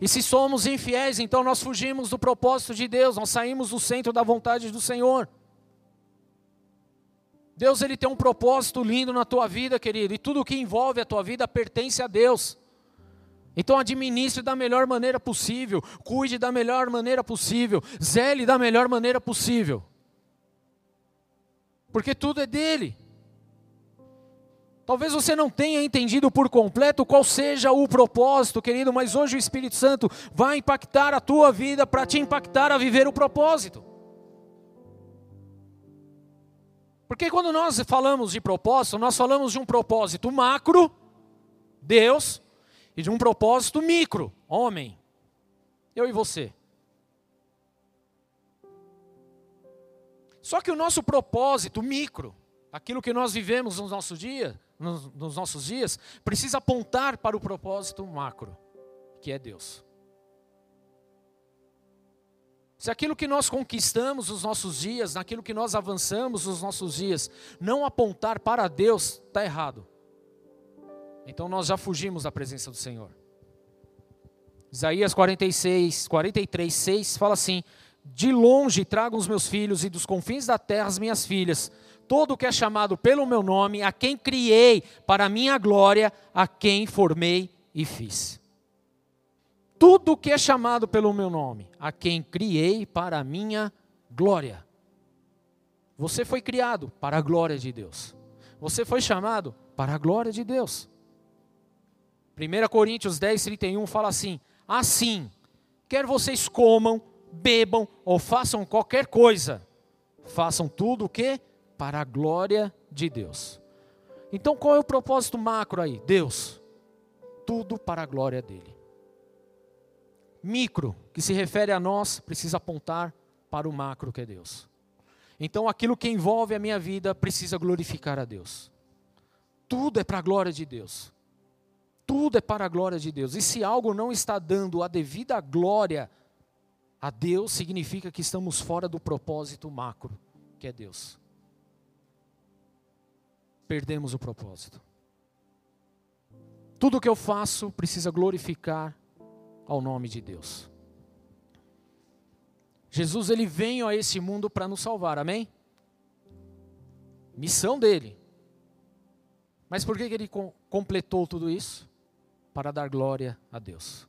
E se somos infiéis, então nós fugimos do propósito de Deus, nós saímos do centro da vontade do Senhor. Deus ele tem um propósito lindo na tua vida, querido, e tudo que envolve a tua vida pertence a Deus. Então administre da melhor maneira possível, cuide da melhor maneira possível, zele da melhor maneira possível. Porque tudo é dele. Talvez você não tenha entendido por completo qual seja o propósito, querido, mas hoje o Espírito Santo vai impactar a tua vida para te impactar a viver o propósito. Porque quando nós falamos de propósito, nós falamos de um propósito macro, Deus, e de um propósito micro, homem. Eu e você. Só que o nosso propósito micro, aquilo que nós vivemos nos nossos dias, nos, nos nossos dias, precisa apontar para o propósito macro, que é Deus. Se aquilo que nós conquistamos nos nossos dias, naquilo que nós avançamos nos nossos dias, não apontar para Deus, está errado. Então nós já fugimos da presença do Senhor. Isaías 46, 43, 6 fala assim: De longe trago os meus filhos e dos confins da terra as minhas filhas, todo o que é chamado pelo meu nome, a quem criei para a minha glória, a quem formei e fiz tudo que é chamado pelo meu nome, a quem criei para a minha glória. Você foi criado para a glória de Deus. Você foi chamado para a glória de Deus. 1 Coríntios 10, 31 fala assim: Assim, quer vocês comam, bebam ou façam qualquer coisa, façam tudo o que? Para a glória de Deus. Então qual é o propósito macro aí? Deus. Tudo para a glória dele micro, que se refere a nós, precisa apontar para o macro que é Deus. Então aquilo que envolve a minha vida precisa glorificar a Deus. Tudo é para a glória de Deus. Tudo é para a glória de Deus. E se algo não está dando a devida glória a Deus, significa que estamos fora do propósito macro, que é Deus. Perdemos o propósito. Tudo que eu faço precisa glorificar ao nome de Deus. Jesus ele veio a esse mundo para nos salvar, amém? Missão dele. Mas por que ele completou tudo isso? Para dar glória a Deus.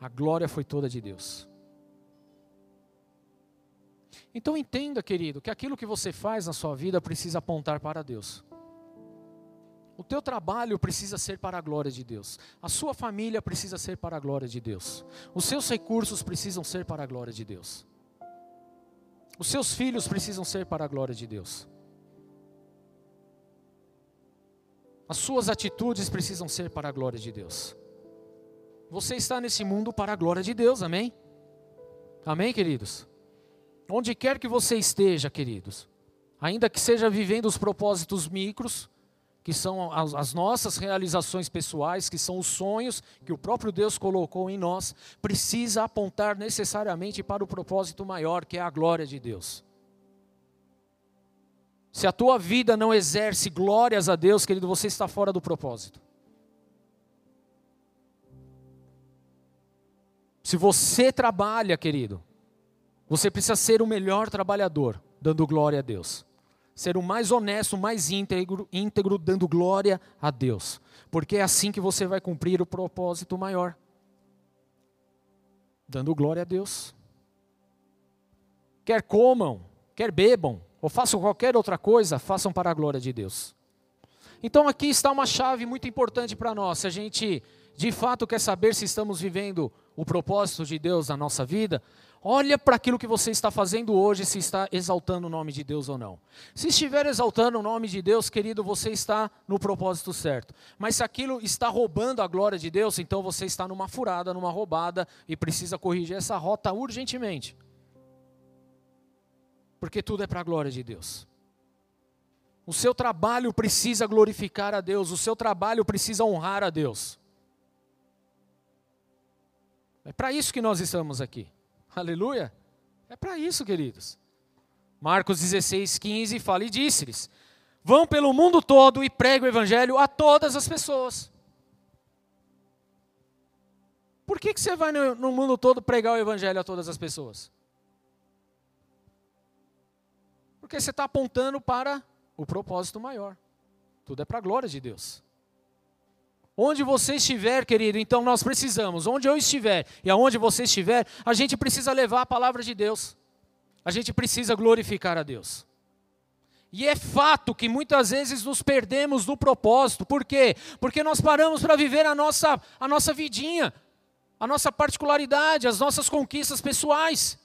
A glória foi toda de Deus. Então entenda, querido, que aquilo que você faz na sua vida precisa apontar para Deus. O teu trabalho precisa ser para a glória de Deus. A sua família precisa ser para a glória de Deus. Os seus recursos precisam ser para a glória de Deus. Os seus filhos precisam ser para a glória de Deus. As suas atitudes precisam ser para a glória de Deus. Você está nesse mundo para a glória de Deus, amém? Amém, queridos? Onde quer que você esteja, queridos, ainda que seja vivendo os propósitos micros, que são as, as, nossas realizações pessoais, que são os sonhos que o próprio Deus colocou em nós, precisa apontar necessariamente para o propósito maior, que é a glória de Deus. Se a tua vida não exerce glórias a Deus, querido, você está fora do propósito. Se você trabalha, querido, você precisa ser o melhor trabalhador, dando glória a Deus. Ser o mais honesto, o mais íntegro, íntegro, dando glória a Deus. Porque é assim que você vai cumprir o propósito maior. Dando glória a Deus. Quer comam, quer bebam, ou façam qualquer outra coisa, façam para a glória de Deus. Então aqui está uma chave muito importante para nós. Se a gente de fato quer saber se estamos vivendo o propósito de Deus na nossa vida, olha para aquilo que você está fazendo hoje, se está exaltando o nome de Deus ou não. Se estiver exaltando o nome de Deus, querido, você está no propósito certo. Mas se aquilo está roubando a glória de Deus, então você está numa furada, numa roubada e precisa corrigir essa rota urgentemente porque tudo é para a glória de Deus. O seu trabalho precisa glorificar a Deus, o seu trabalho precisa honrar a Deus. É para isso que nós estamos aqui. Aleluia. É para isso, queridos. Marcos 16, 15 fala e disse-lhes: Vão pelo mundo todo e pregue o evangelho a todas as pessoas. Por que, que você vai no, no mundo todo pregar o evangelho a todas as pessoas? Porque você está apontando para o propósito maior. Tudo é para a glória de Deus. Onde você estiver, querido, então nós precisamos, onde eu estiver e aonde você estiver, a gente precisa levar a palavra de Deus. A gente precisa glorificar a Deus. E é fato que muitas vezes nos perdemos do propósito. Por quê? Porque nós paramos para viver a nossa, a nossa vidinha, a nossa particularidade, as nossas conquistas pessoais.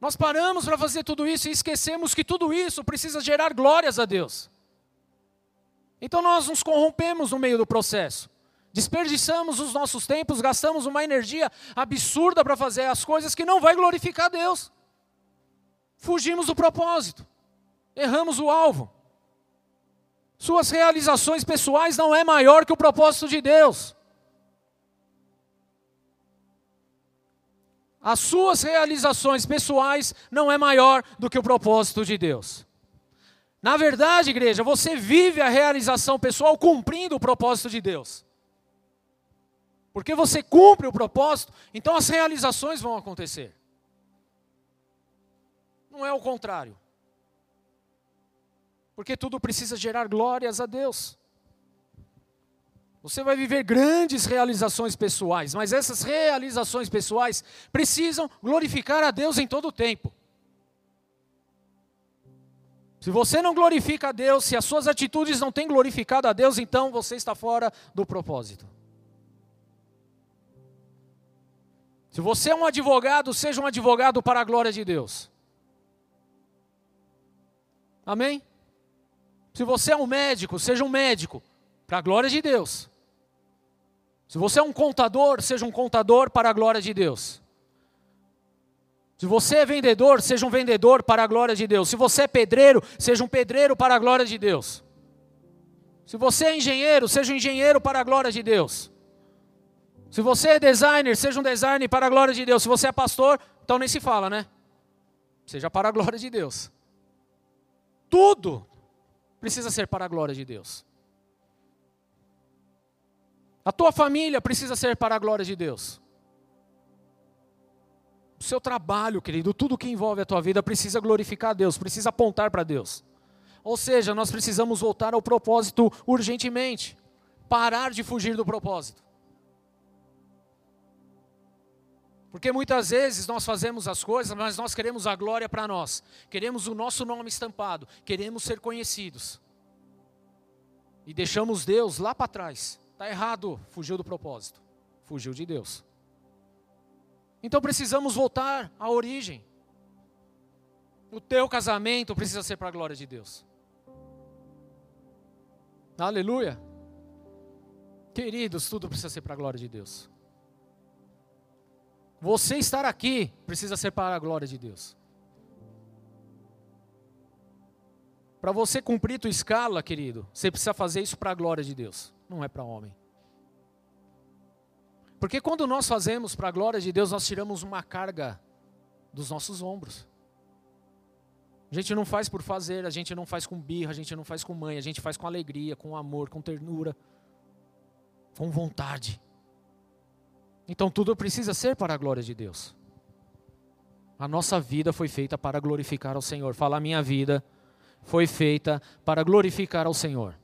Nós paramos para fazer tudo isso e esquecemos que tudo isso precisa gerar glórias a Deus. Então nós nos corrompemos no meio do processo. Desperdiçamos os nossos tempos, gastamos uma energia absurda para fazer as coisas que não vai glorificar a Deus. Fugimos do propósito. Erramos o alvo. Suas realizações pessoais não é maior que o propósito de Deus. as suas realizações pessoais não é maior do que o propósito de Deus. Na verdade, igreja, você vive a realização pessoal cumprindo o propósito de Deus. Porque você cumpre o propósito, então as realizações vão acontecer. Não é o contrário. Porque tudo precisa gerar glórias a Deus. Você vai viver grandes realizações pessoais, mas essas realizações pessoais precisam glorificar a Deus em todo o tempo. Se você não glorifica a Deus, se as suas atitudes não têm glorificado a Deus, então você está fora do propósito. Se você é um advogado, seja um advogado para a glória de Deus. Amém? Se você é um médico, seja um médico para a glória de Deus. Se você é um contador, seja um contador para a glória de Deus. Se você é vendedor, seja um vendedor para a glória de Deus. Se você é pedreiro, seja um pedreiro para a glória de Deus. Se você é engenheiro, seja um engenheiro para a glória de Deus. Se você é designer, seja um designer para a glória de Deus. Se você é pastor, então nem se fala, né? Seja para a glória de Deus. Tudo precisa ser para a glória de Deus. A tua família precisa ser para a glória de Deus. Seu trabalho, querido, tudo que envolve a tua vida precisa glorificar a Deus, precisa apontar para Deus. Ou seja, nós precisamos voltar ao propósito urgentemente, parar de fugir do propósito. Porque muitas vezes nós fazemos as coisas, mas nós queremos a glória para nós, queremos o nosso nome estampado, queremos ser conhecidos. E deixamos Deus lá para trás. Está errado, fugiu do propósito, fugiu de Deus. Então precisamos voltar à origem. O teu casamento precisa ser para a glória de Deus. Aleluia. Queridos, tudo precisa ser para a glória de Deus. Você estar aqui precisa ser para a glória de Deus. Para você cumprir tua escala, querido, você precisa fazer isso para a glória de Deus não é para homem. Porque quando nós fazemos para a glória de Deus, nós tiramos uma carga dos nossos ombros. A gente não faz por fazer, a gente não faz com birra, a gente não faz com mãe, a gente faz com alegria, com amor, com ternura, com vontade. Então tudo precisa ser para a glória de Deus. A nossa vida foi feita para glorificar ao Senhor. Fala, a minha vida foi feita para glorificar ao Senhor.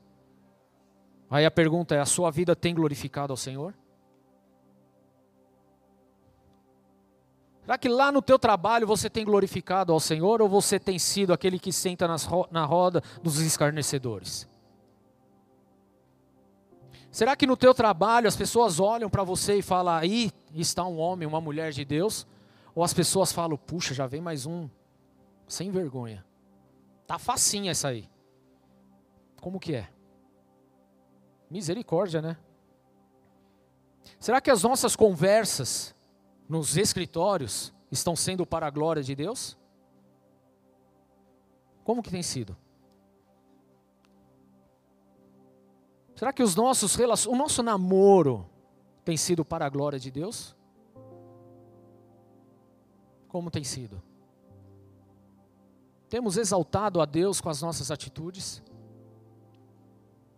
Aí a pergunta é: a sua vida tem glorificado ao Senhor? Será que lá no teu trabalho você tem glorificado ao Senhor ou você tem sido aquele que senta na roda dos escarnecedores? Será que no teu trabalho as pessoas olham para você e falam, aí está um homem, uma mulher de Deus? Ou as pessoas falam, puxa, já vem mais um, sem vergonha. Tá facinha essa aí. Como que é? Misericórdia, né? Será que as nossas conversas nos escritórios estão sendo para a glória de Deus? Como que tem sido? Será que os nossos o nosso namoro tem sido para a glória de Deus? Como tem sido? Temos exaltado a Deus com as nossas atitudes?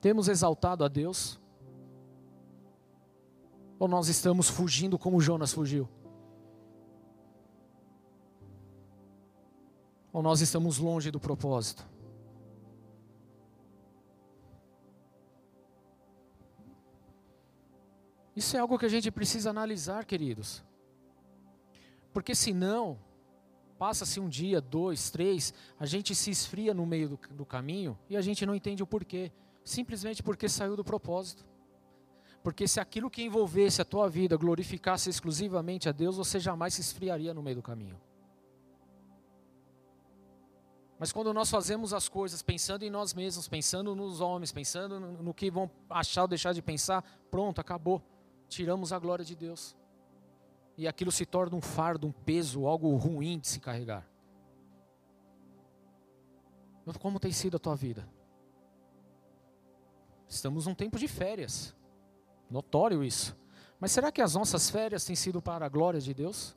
Temos exaltado a Deus? Ou nós estamos fugindo como Jonas fugiu? Ou nós estamos longe do propósito? Isso é algo que a gente precisa analisar, queridos. Porque senão, passa-se um dia, dois, três, a gente se esfria no meio do, do caminho e a gente não entende o porquê. Simplesmente porque saiu do propósito. Porque se aquilo que envolvesse a tua vida glorificasse exclusivamente a Deus, você jamais se esfriaria no meio do caminho. Mas quando nós fazemos as coisas pensando em nós mesmos, pensando nos homens, pensando no que vão achar ou deixar de pensar, pronto, acabou. Tiramos a glória de Deus. E aquilo se torna um fardo, um peso, algo ruim de se carregar. Como tem sido a tua vida? Estamos num tempo de férias. Notório isso. Mas será que as nossas férias têm sido para a glória de Deus?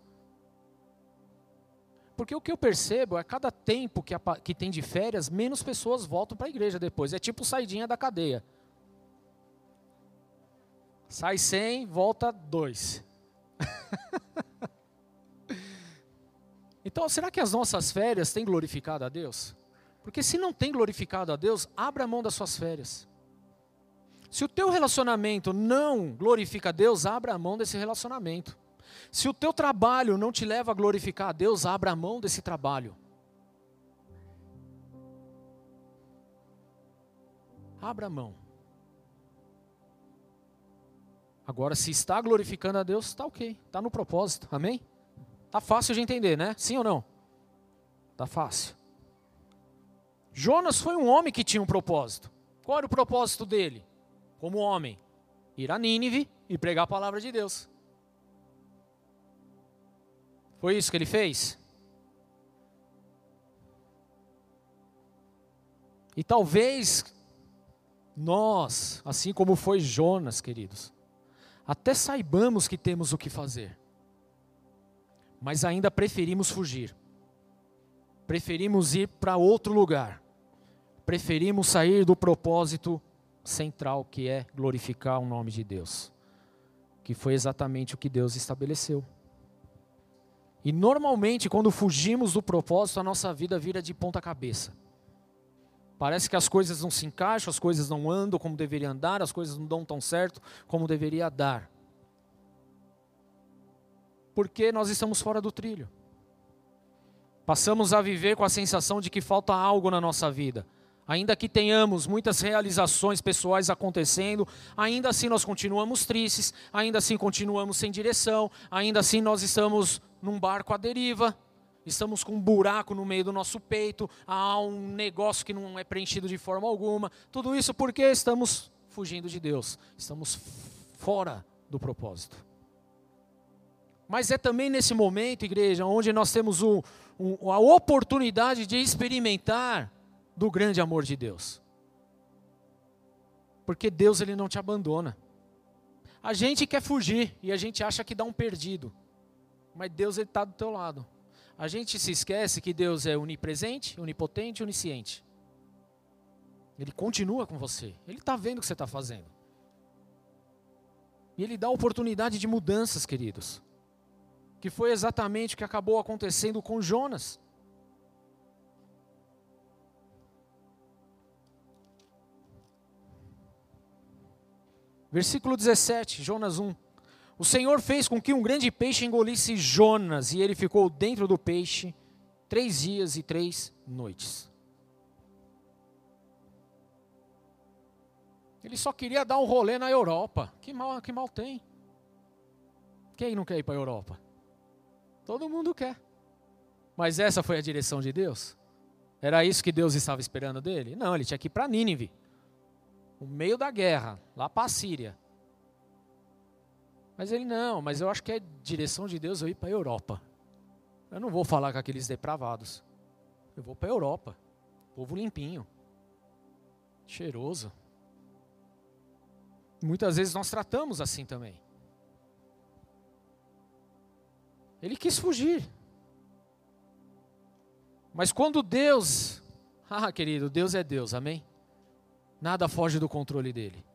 Porque o que eu percebo é cada tempo que, a, que tem de férias, menos pessoas voltam para a igreja depois. É tipo saidinha da cadeia. Sai 100, volta 2. então, será que as nossas férias têm glorificado a Deus? Porque se não tem glorificado a Deus, abra a mão das suas férias. Se o teu relacionamento não glorifica a Deus, abra a mão desse relacionamento. Se o teu trabalho não te leva a glorificar a Deus, abra a mão desse trabalho. Abra a mão. Agora, se está glorificando a Deus, está ok, está no propósito, amém? Está fácil de entender, né? Sim ou não? Está fácil. Jonas foi um homem que tinha um propósito. Qual era o propósito dele? Como homem, ir a Nínive e pregar a palavra de Deus. Foi isso que ele fez? E talvez nós, assim como foi Jonas, queridos, até saibamos que temos o que fazer, mas ainda preferimos fugir, preferimos ir para outro lugar, preferimos sair do propósito central que é glorificar o nome de Deus, que foi exatamente o que Deus estabeleceu. E normalmente, quando fugimos do propósito, a nossa vida vira de ponta cabeça. Parece que as coisas não se encaixam, as coisas não andam como deveriam andar, as coisas não dão tão certo como deveria dar. Porque nós estamos fora do trilho. Passamos a viver com a sensação de que falta algo na nossa vida. Ainda que tenhamos muitas realizações pessoais acontecendo, ainda assim nós continuamos tristes, ainda assim continuamos sem direção, ainda assim nós estamos num barco à deriva, estamos com um buraco no meio do nosso peito, há um negócio que não é preenchido de forma alguma. Tudo isso porque estamos fugindo de Deus, estamos fora do propósito. Mas é também nesse momento, igreja, onde nós temos a oportunidade de experimentar do grande amor de Deus. Porque Deus ele não te abandona. A gente quer fugir e a gente acha que dá um perdido. Mas Deus está do teu lado. a gente se esquece que Deus é onipresente, onipotente, onisciente. Ele continua com você. Ele está vendo o que você está fazendo. E Ele dá oportunidade de mudanças, queridos. Que foi exatamente o que acabou acontecendo com Jonas. Versículo 17, Jonas 1. O Senhor fez com que um grande peixe engolisse Jonas, e ele ficou dentro do peixe três dias e três noites. Ele só queria dar um rolê na Europa. Que mal, que mal tem? Quem não quer ir para a Europa? Todo mundo quer. Mas essa foi a direção de Deus? Era isso que Deus estava esperando dele? Não, ele tinha que ir para Nínive no meio da guerra, lá para a Síria. Mas ele não, mas eu acho que é direção de Deus eu ir para a Europa. Eu não vou falar com aqueles depravados. Eu vou para a Europa. Povo limpinho. Cheiroso. Muitas vezes nós tratamos assim também. Ele quis fugir. Mas quando Deus, ah, querido, Deus é Deus, amém? Nada foge do controle dele.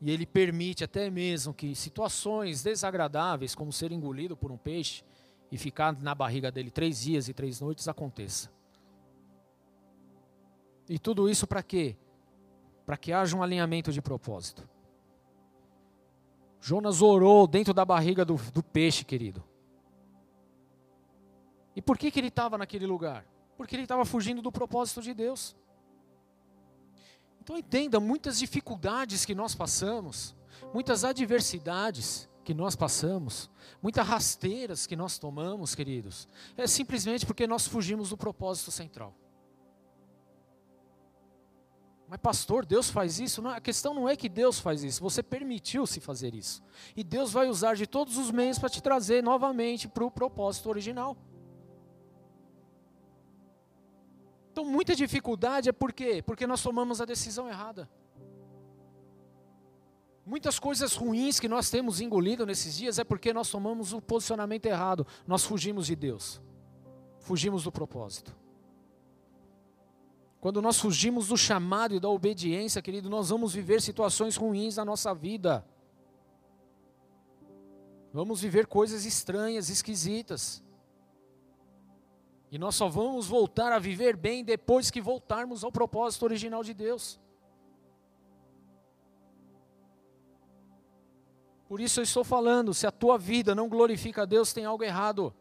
E ele permite até mesmo que situações desagradáveis, como ser engolido por um peixe e ficar na barriga dele três dias e três noites, aconteça. E tudo isso para quê? Para que haja um alinhamento de propósito. Jonas orou dentro da barriga do, do peixe, querido. E por que, que ele estava naquele lugar? Porque ele estava fugindo do propósito de Deus. Então entenda, muitas dificuldades que nós passamos, muitas adversidades que nós passamos, muitas rasteiras que nós tomamos, queridos, é simplesmente porque nós fugimos do propósito central. Mas pastor, Deus faz isso? Não, a questão não é que Deus faz isso, você permitiu-se fazer isso. E Deus vai usar de todos os meios para te trazer novamente para o propósito original. Então, muita dificuldade é por quê? Porque nós tomamos a decisão errada. Muitas coisas ruins que nós temos engolido nesses dias é porque nós tomamos o posicionamento errado. Nós fugimos de Deus. Fugimos do propósito. Quando nós fugimos do chamado e da obediência, querido, nós vamos viver situações ruins na nossa vida. Vamos viver coisas estranhas, esquisitas. E nós só vamos voltar a viver bem depois que voltarmos ao propósito original de Deus. Por isso eu estou falando, se a tua vida não glorifica a Deus, tem algo errado.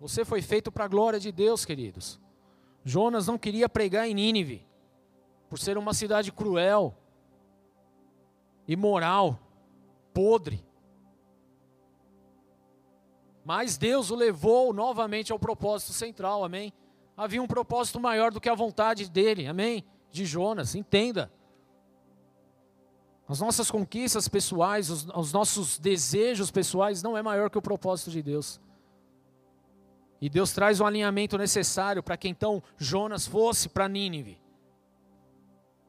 Você foi feito para a glória de Deus, queridos. Jonas não queria pregar em Nínive, por ser uma cidade cruel, imoral, podre. Mas Deus o levou novamente ao propósito central, amém? Havia um propósito maior do que a vontade dele, amém? De Jonas, entenda. As nossas conquistas pessoais, os, os nossos desejos pessoais não é maior que o propósito de Deus. E Deus traz o alinhamento necessário para que então Jonas fosse para Nínive.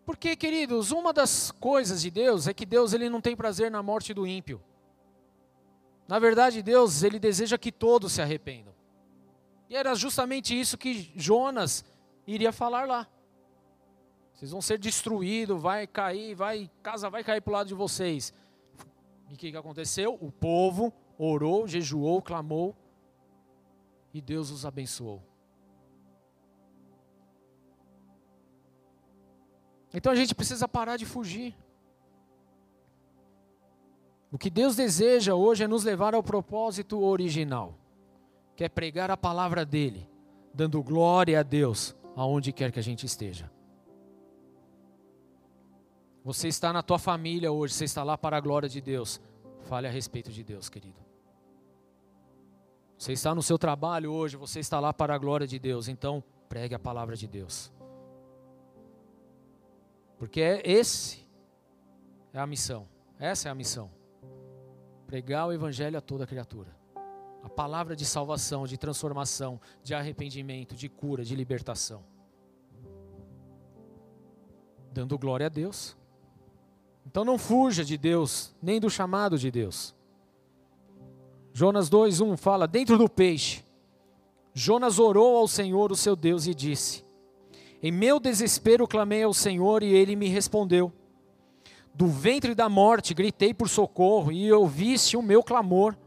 Porque, queridos, uma das coisas de Deus é que Deus ele não tem prazer na morte do ímpio. Na verdade, Deus, ele deseja que todos se arrependam. E era justamente isso que Jonas iria falar lá. Vocês vão ser destruídos, vai cair, vai, casa vai cair para o lado de vocês. E o que, que aconteceu? O povo orou, jejuou, clamou, e Deus os abençoou. Então a gente precisa parar de fugir. O que Deus deseja hoje é nos levar ao propósito original, que é pregar a palavra dele, dando glória a Deus aonde quer que a gente esteja. Você está na tua família hoje, você está lá para a glória de Deus. Fale a respeito de Deus, querido. Você está no seu trabalho hoje, você está lá para a glória de Deus, então pregue a palavra de Deus. Porque é esse é a missão. Essa é a missão. Pregar o evangelho a toda criatura. A palavra de salvação, de transformação, de arrependimento, de cura, de libertação. Dando glória a Deus. Então não fuja de Deus, nem do chamado de Deus. Jonas 2:1 fala: "Dentro do peixe Jonas orou ao Senhor, o seu Deus, e disse: Em meu desespero clamei ao Senhor e ele me respondeu. Do ventre da morte gritei por socorro e ouviste o meu clamor.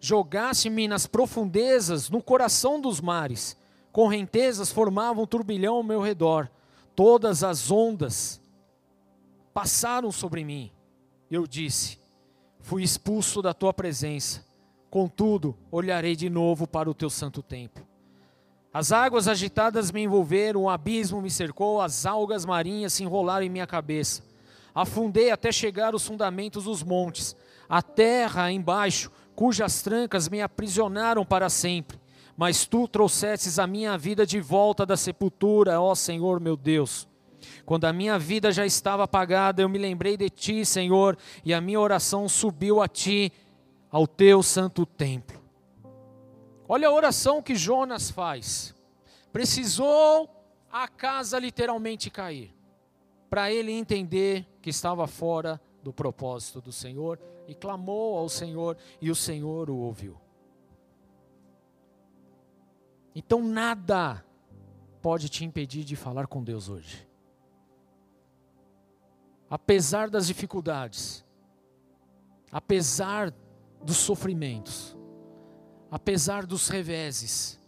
Jogaste-me nas profundezas, no coração dos mares. Correntezas formavam um turbilhão ao meu redor. Todas as ondas passaram sobre mim. Eu disse: Fui expulso da tua presença Contudo, olharei de novo para o teu santo templo. As águas agitadas me envolveram, o abismo me cercou, as algas marinhas se enrolaram em minha cabeça. Afundei até chegar aos fundamentos dos montes, a terra embaixo, cujas trancas me aprisionaram para sempre. Mas tu trouxestes a minha vida de volta da sepultura, ó Senhor meu Deus. Quando a minha vida já estava apagada, eu me lembrei de ti, Senhor, e a minha oração subiu a ti ao teu santo templo. Olha a oração que Jonas faz. Precisou a casa literalmente cair, para ele entender que estava fora do propósito do Senhor e clamou ao Senhor e o Senhor o ouviu. Então nada pode te impedir de falar com Deus hoje. Apesar das dificuldades, apesar dos sofrimentos, apesar dos reveses,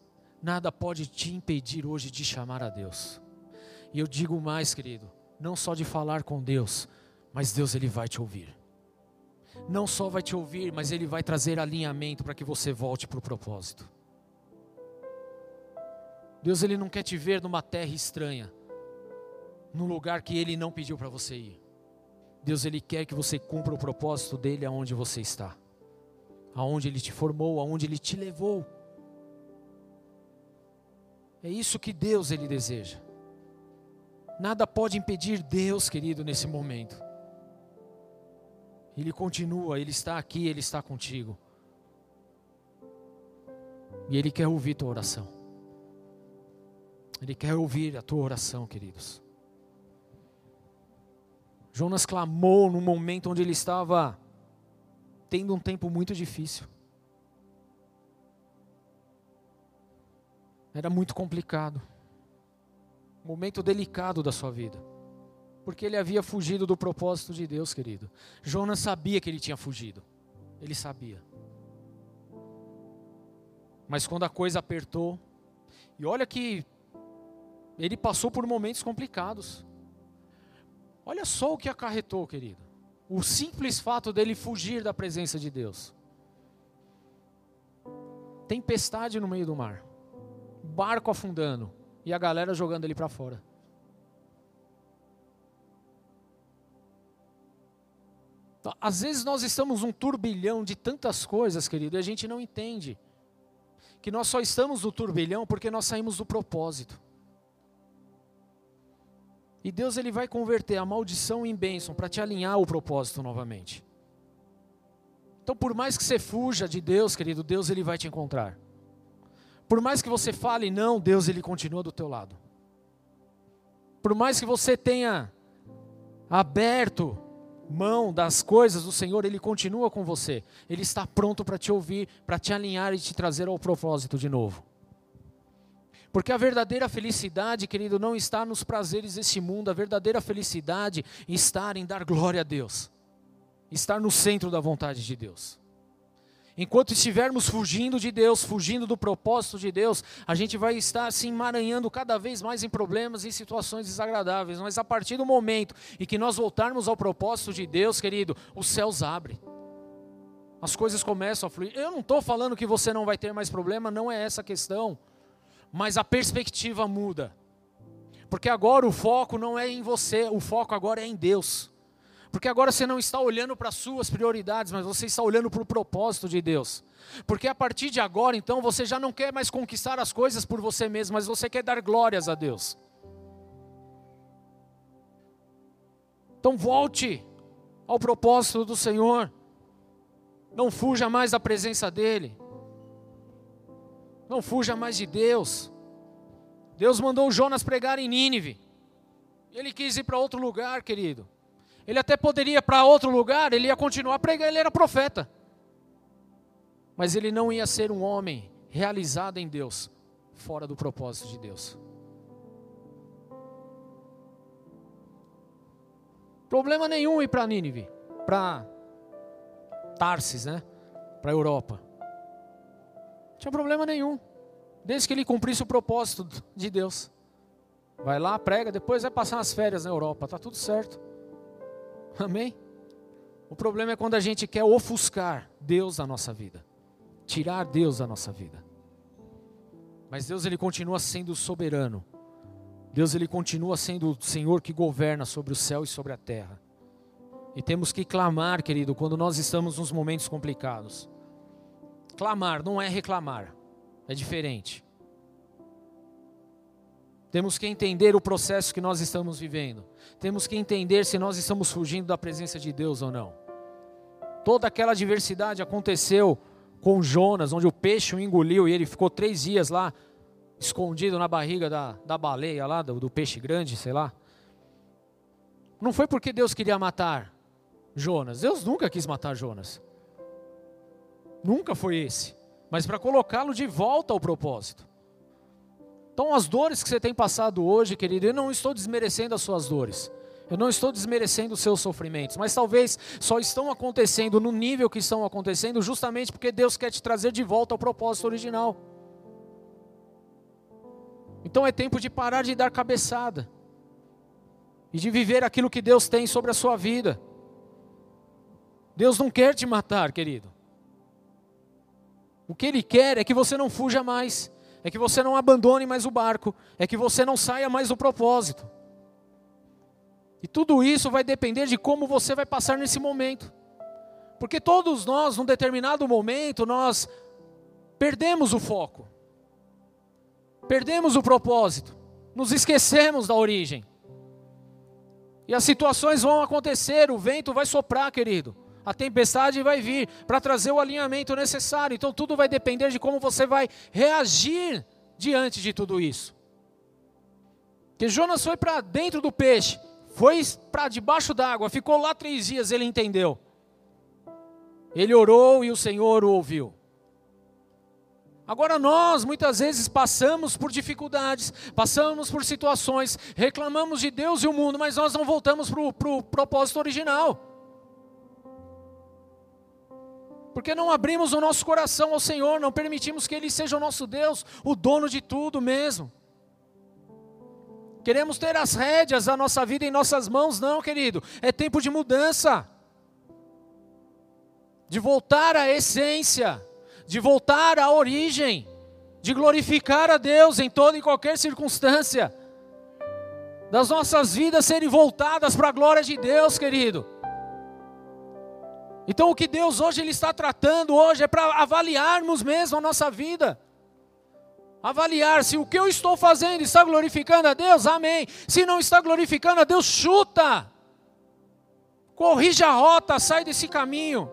nada pode te impedir hoje de chamar a Deus. E eu digo mais, querido, não só de falar com Deus, mas Deus ele vai te ouvir. Não só vai te ouvir, mas ele vai trazer alinhamento para que você volte para o propósito. Deus ele não quer te ver numa terra estranha, num lugar que ele não pediu para você ir. Deus ele quer que você cumpra o propósito dele aonde você está aonde Ele te formou, aonde Ele te levou. É isso que Deus Ele deseja. Nada pode impedir Deus, querido, nesse momento. Ele continua, Ele está aqui, Ele está contigo. E Ele quer ouvir tua oração. Ele quer ouvir a tua oração, queridos. Jonas clamou no momento onde ele estava tendo um tempo muito difícil. Era muito complicado. Momento delicado da sua vida. Porque ele havia fugido do propósito de Deus, querido. Jonas sabia que ele tinha fugido. Ele sabia. Mas quando a coisa apertou, e olha que ele passou por momentos complicados. Olha só o que acarretou, querido o simples fato dele fugir da presença de Deus. Tempestade no meio do mar, barco afundando e a galera jogando ele para fora. Então, às vezes nós estamos num turbilhão de tantas coisas, querido, e a gente não entende que nós só estamos no turbilhão porque nós saímos do propósito. E Deus ele vai converter a maldição em bênção para te alinhar o propósito novamente. Então, por mais que você fuja de Deus, querido, Deus ele vai te encontrar. Por mais que você fale não, Deus ele continua do teu lado. Por mais que você tenha aberto mão das coisas do Senhor, ele continua com você. Ele está pronto para te ouvir, para te alinhar e te trazer ao propósito de novo. Porque a verdadeira felicidade, querido, não está nos prazeres desse mundo, a verdadeira felicidade está em dar glória a Deus, estar no centro da vontade de Deus. Enquanto estivermos fugindo de Deus, fugindo do propósito de Deus, a gente vai estar se emaranhando cada vez mais em problemas e situações desagradáveis. Mas a partir do momento em que nós voltarmos ao propósito de Deus, querido, os céus abrem. As coisas começam a fluir. Eu não estou falando que você não vai ter mais problema, não é essa a questão mas a perspectiva muda. Porque agora o foco não é em você, o foco agora é em Deus. Porque agora você não está olhando para as suas prioridades, mas você está olhando para o propósito de Deus. Porque a partir de agora, então, você já não quer mais conquistar as coisas por você mesmo, mas você quer dar glórias a Deus. Então volte ao propósito do Senhor. Não fuja mais da presença dEle. Não fuja mais de Deus. Deus mandou Jonas pregar em Nínive. Ele quis ir para outro lugar, querido. Ele até poderia ir para outro lugar, ele ia continuar pregando, ele era profeta. Mas ele não ia ser um homem realizada em Deus, fora do propósito de Deus. Problema nenhum ir para Nínive, para Tarsis, né? Para a Europa. Não tinha problema nenhum. Desde que ele cumprisse o propósito de Deus. Vai lá, prega, depois vai passar as férias na Europa, tá tudo certo. Amém? O problema é quando a gente quer ofuscar Deus da nossa vida, tirar Deus da nossa vida. Mas Deus ele continua sendo soberano. Deus ele continua sendo o Senhor que governa sobre o céu e sobre a terra. E temos que clamar, querido, quando nós estamos nos momentos complicados. Clamar não é reclamar, é diferente. Temos que entender o processo que nós estamos vivendo. Temos que entender se nós estamos fugindo da presença de Deus ou não. Toda aquela adversidade aconteceu com Jonas, onde o peixe o engoliu e ele ficou três dias lá, escondido na barriga da, da baleia lá, do, do peixe grande, sei lá. Não foi porque Deus queria matar Jonas. Deus nunca quis matar Jonas. Nunca foi esse. Mas para colocá-lo de volta ao propósito. Então, as dores que você tem passado hoje, querido, eu não estou desmerecendo as suas dores. Eu não estou desmerecendo os seus sofrimentos, mas talvez só estão acontecendo no nível que estão acontecendo, justamente porque Deus quer te trazer de volta ao propósito original. Então é tempo de parar de dar cabeçada e de viver aquilo que Deus tem sobre a sua vida. Deus não quer te matar, querido. O que Ele quer é que você não fuja mais é que você não abandone mais o barco, é que você não saia mais do propósito. E tudo isso vai depender de como você vai passar nesse momento. Porque todos nós, num determinado momento, nós perdemos o foco. Perdemos o propósito. Nos esquecemos da origem. E as situações vão acontecer, o vento vai soprar, querido a tempestade vai vir para trazer o alinhamento necessário. Então tudo vai depender de como você vai reagir diante de tudo isso. Que Jonas foi para dentro do peixe, foi para debaixo d'água, ficou lá três dias, ele entendeu. Ele orou e o Senhor o ouviu. Agora nós muitas vezes passamos por dificuldades, passamos por situações, reclamamos de Deus e o mundo, mas nós não voltamos para o pro propósito original. Porque não abrimos o nosso coração ao Senhor, não permitimos que Ele seja o nosso Deus, o dono de tudo mesmo. Queremos ter as rédeas da nossa vida em nossas mãos, não, querido. É tempo de mudança, de voltar à essência, de voltar à origem, de glorificar a Deus em toda e qualquer circunstância, das nossas vidas serem voltadas para a glória de Deus, querido. Então o que Deus hoje ele está tratando hoje é para avaliarmos mesmo a nossa vida. Avaliar se o que eu estou fazendo está glorificando a Deus, amém. Se não está glorificando a Deus, chuta. Corrija a rota, sai desse caminho.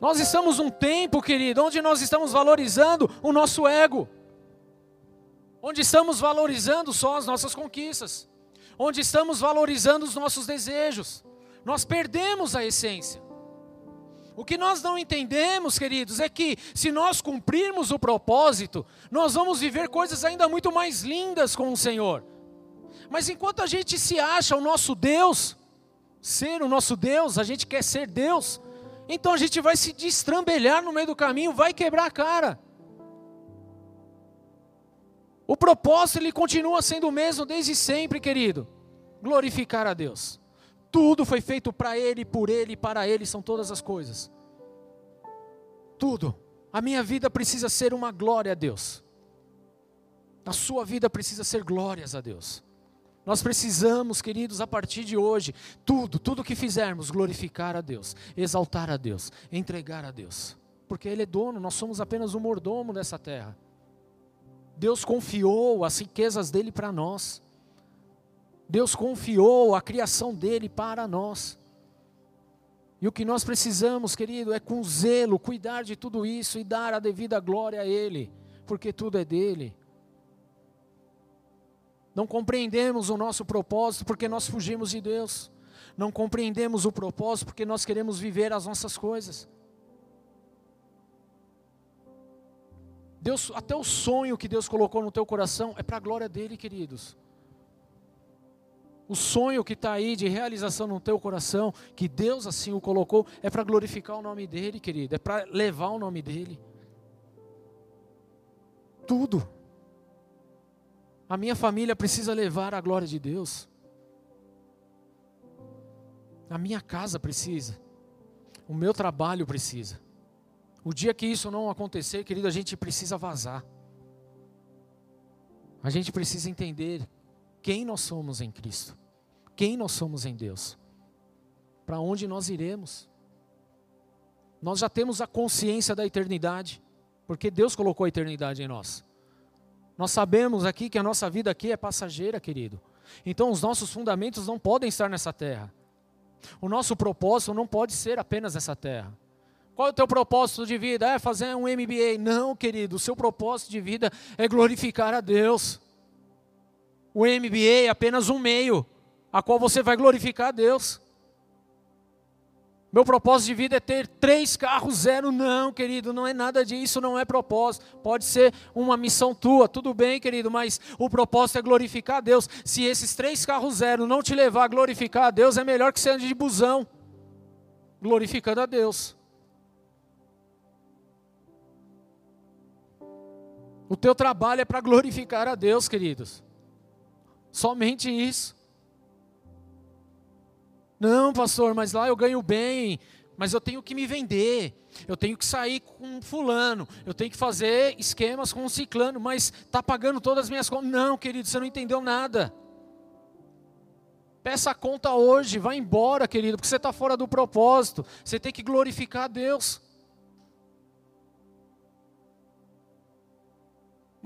Nós estamos num tempo, querido, onde nós estamos valorizando o nosso ego, onde estamos valorizando só as nossas conquistas onde estamos valorizando os nossos desejos. Nós perdemos a essência. O que nós não entendemos, queridos, é que se nós cumprirmos o propósito, nós vamos viver coisas ainda muito mais lindas com o Senhor. Mas enquanto a gente se acha o nosso Deus, ser o nosso Deus, a gente quer ser Deus, então a gente vai se destrambelhar no meio do caminho, vai quebrar a cara. O propósito ele continua sendo o mesmo desde sempre, querido. Glorificar a Deus. Tudo foi feito para Ele, por Ele para Ele são todas as coisas. Tudo. A minha vida precisa ser uma glória a Deus. A sua vida precisa ser glórias a Deus. Nós precisamos, queridos, a partir de hoje, tudo, tudo que fizermos, glorificar a Deus, exaltar a Deus, entregar a Deus. Porque Ele é dono, nós somos apenas o mordomo dessa terra. Deus confiou as riquezas dele para nós. Deus confiou a criação dele para nós. E o que nós precisamos, querido, é com zelo cuidar de tudo isso e dar a devida glória a Ele, porque tudo é dele. Não compreendemos o nosso propósito porque nós fugimos de Deus. não compreendemos o propósito porque nós queremos viver as nossas coisas. Deus, até o sonho que Deus colocou no teu coração é para a glória dele, queridos. O sonho que está aí de realização no teu coração, que Deus assim o colocou, é para glorificar o nome dele, querido, é para levar o nome dele. Tudo. A minha família precisa levar a glória de Deus. A minha casa precisa. O meu trabalho precisa. O dia que isso não acontecer, querido, a gente precisa vazar. A gente precisa entender quem nós somos em Cristo, quem nós somos em Deus, para onde nós iremos. Nós já temos a consciência da eternidade, porque Deus colocou a eternidade em nós. Nós sabemos aqui que a nossa vida aqui é passageira, querido. Então os nossos fundamentos não podem estar nessa terra. O nosso propósito não pode ser apenas essa terra. Qual é o teu propósito de vida? É fazer um MBA? Não, querido. O seu propósito de vida é glorificar a Deus. O MBA é apenas um meio a qual você vai glorificar a Deus. Meu propósito de vida é ter três carros zero. Não, querido, não é nada disso, não é propósito. Pode ser uma missão tua, tudo bem, querido, mas o propósito é glorificar a Deus. Se esses três carros zero não te levar a glorificar a Deus, é melhor que você ande de busão, glorificando a Deus. O teu trabalho é para glorificar a Deus, queridos. Somente isso. Não, pastor, mas lá eu ganho bem, mas eu tenho que me vender, eu tenho que sair com fulano, eu tenho que fazer esquemas com um ciclano, mas está pagando todas as minhas contas. Não, querido, você não entendeu nada. Peça a conta hoje, vai embora, querido, porque você está fora do propósito. Você tem que glorificar a Deus.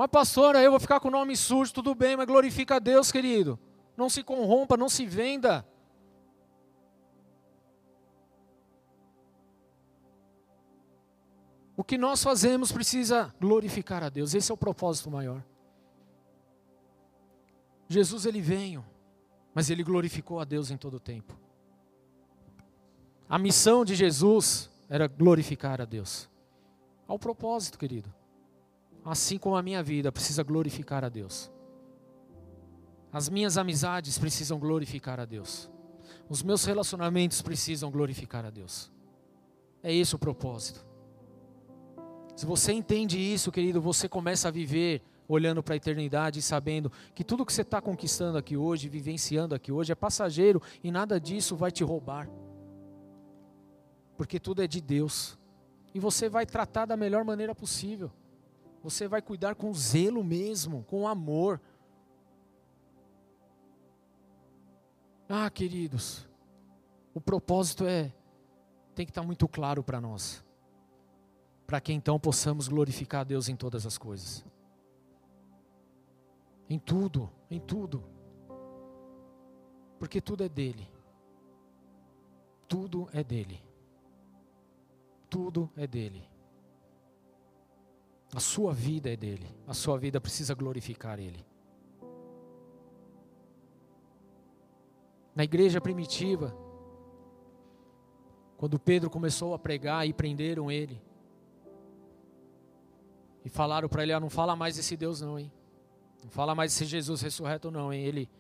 Mas, pastor, aí eu vou ficar com o nome sujo, tudo bem, mas glorifica a Deus, querido. Não se corrompa, não se venda. O que nós fazemos precisa glorificar a Deus, esse é o propósito maior. Jesus ele veio, mas ele glorificou a Deus em todo o tempo. A missão de Jesus era glorificar a Deus. Ao propósito, querido assim como a minha vida precisa glorificar a Deus. As minhas amizades precisam glorificar a Deus. Os meus relacionamentos precisam glorificar a Deus. É esse o propósito. Se você entende isso, querido, você começa a viver olhando para a eternidade e sabendo que tudo que você está conquistando aqui hoje, vivenciando aqui hoje, é passageiro e nada disso vai te roubar. Porque tudo é de Deus. E você vai tratar da melhor maneira possível. Você vai cuidar com zelo mesmo, com amor. Ah, queridos, o propósito é tem que estar muito claro para nós. Para que então possamos glorificar a Deus em todas as coisas. Em tudo, em tudo. Porque tudo é dele. Tudo é dele. Tudo é dele. A sua vida é dele. A sua vida precisa glorificar ele. Na igreja primitiva, quando Pedro começou a pregar e prenderam ele, e falaram para ele: ah, não fala mais desse Deus, não, hein? Não fala mais desse Jesus ressurreto, não, hein? Ele,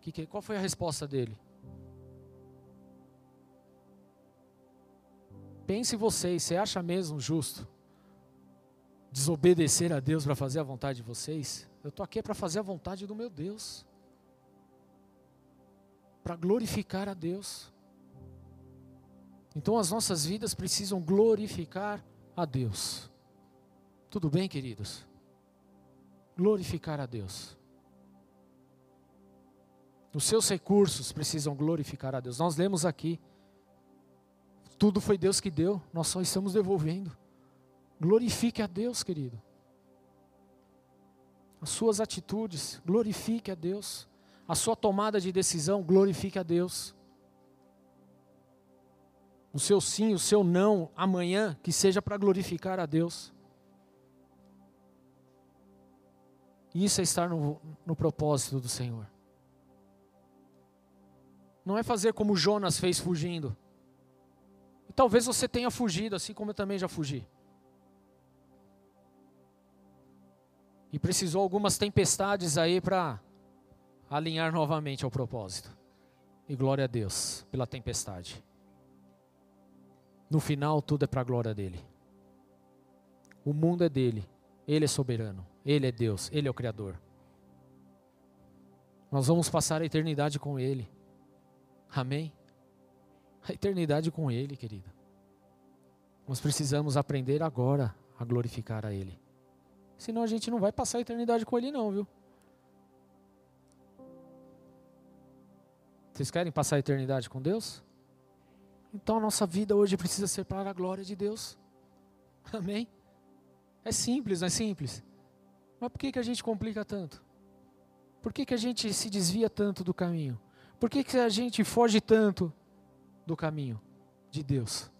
que, que, qual foi a resposta dele? Pense vocês, você acha mesmo justo desobedecer a Deus para fazer a vontade de vocês. Eu estou aqui para fazer a vontade do meu Deus, para glorificar a Deus. Então as nossas vidas precisam glorificar a Deus. Tudo bem, queridos? Glorificar a Deus. Os seus recursos precisam glorificar a Deus. Nós lemos aqui. Tudo foi Deus que deu, nós só estamos devolvendo. Glorifique a Deus, querido. As suas atitudes, glorifique a Deus. A sua tomada de decisão, glorifique a Deus. O seu sim, o seu não, amanhã, que seja para glorificar a Deus. Isso é estar no, no propósito do Senhor. não é fazer como Jonas fez fugindo. Talvez você tenha fugido, assim como eu também já fugi. E precisou algumas tempestades aí para alinhar novamente ao propósito. E glória a Deus pela tempestade. No final, tudo é para a glória dele. O mundo é dele, ele é soberano, ele é Deus, ele é o Criador. Nós vamos passar a eternidade com ele. Amém? A eternidade com Ele, querida. Nós precisamos aprender agora a glorificar a Ele. Senão a gente não vai passar a eternidade com Ele, não, viu? Vocês querem passar a eternidade com Deus? Então a nossa vida hoje precisa ser para a glória de Deus. Amém? É simples, não é simples? Mas por que, que a gente complica tanto? Por que, que a gente se desvia tanto do caminho? Por que, que a gente foge tanto do caminho de Deus?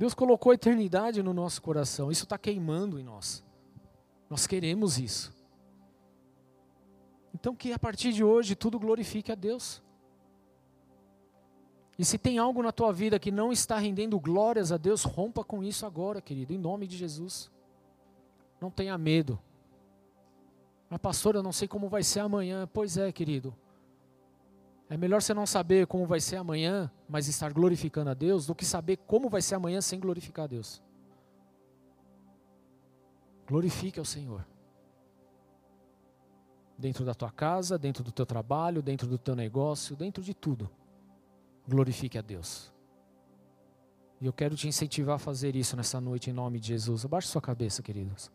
Deus colocou a eternidade no nosso coração, isso está queimando em nós. Nós queremos isso. Então, que a partir de hoje tudo glorifique a Deus. E se tem algo na tua vida que não está rendendo glórias a Deus, rompa com isso agora, querido, em nome de Jesus. Não tenha medo. Mas, pastor, eu não sei como vai ser amanhã. Pois é, querido. É melhor você não saber como vai ser amanhã, mas estar glorificando a Deus, do que saber como vai ser amanhã sem glorificar a Deus. Glorifique ao Senhor. Dentro da tua casa, dentro do teu trabalho, dentro do teu negócio, dentro de tudo. Glorifique a Deus. E eu quero te incentivar a fazer isso nessa noite em nome de Jesus. Abaixe sua cabeça, queridos.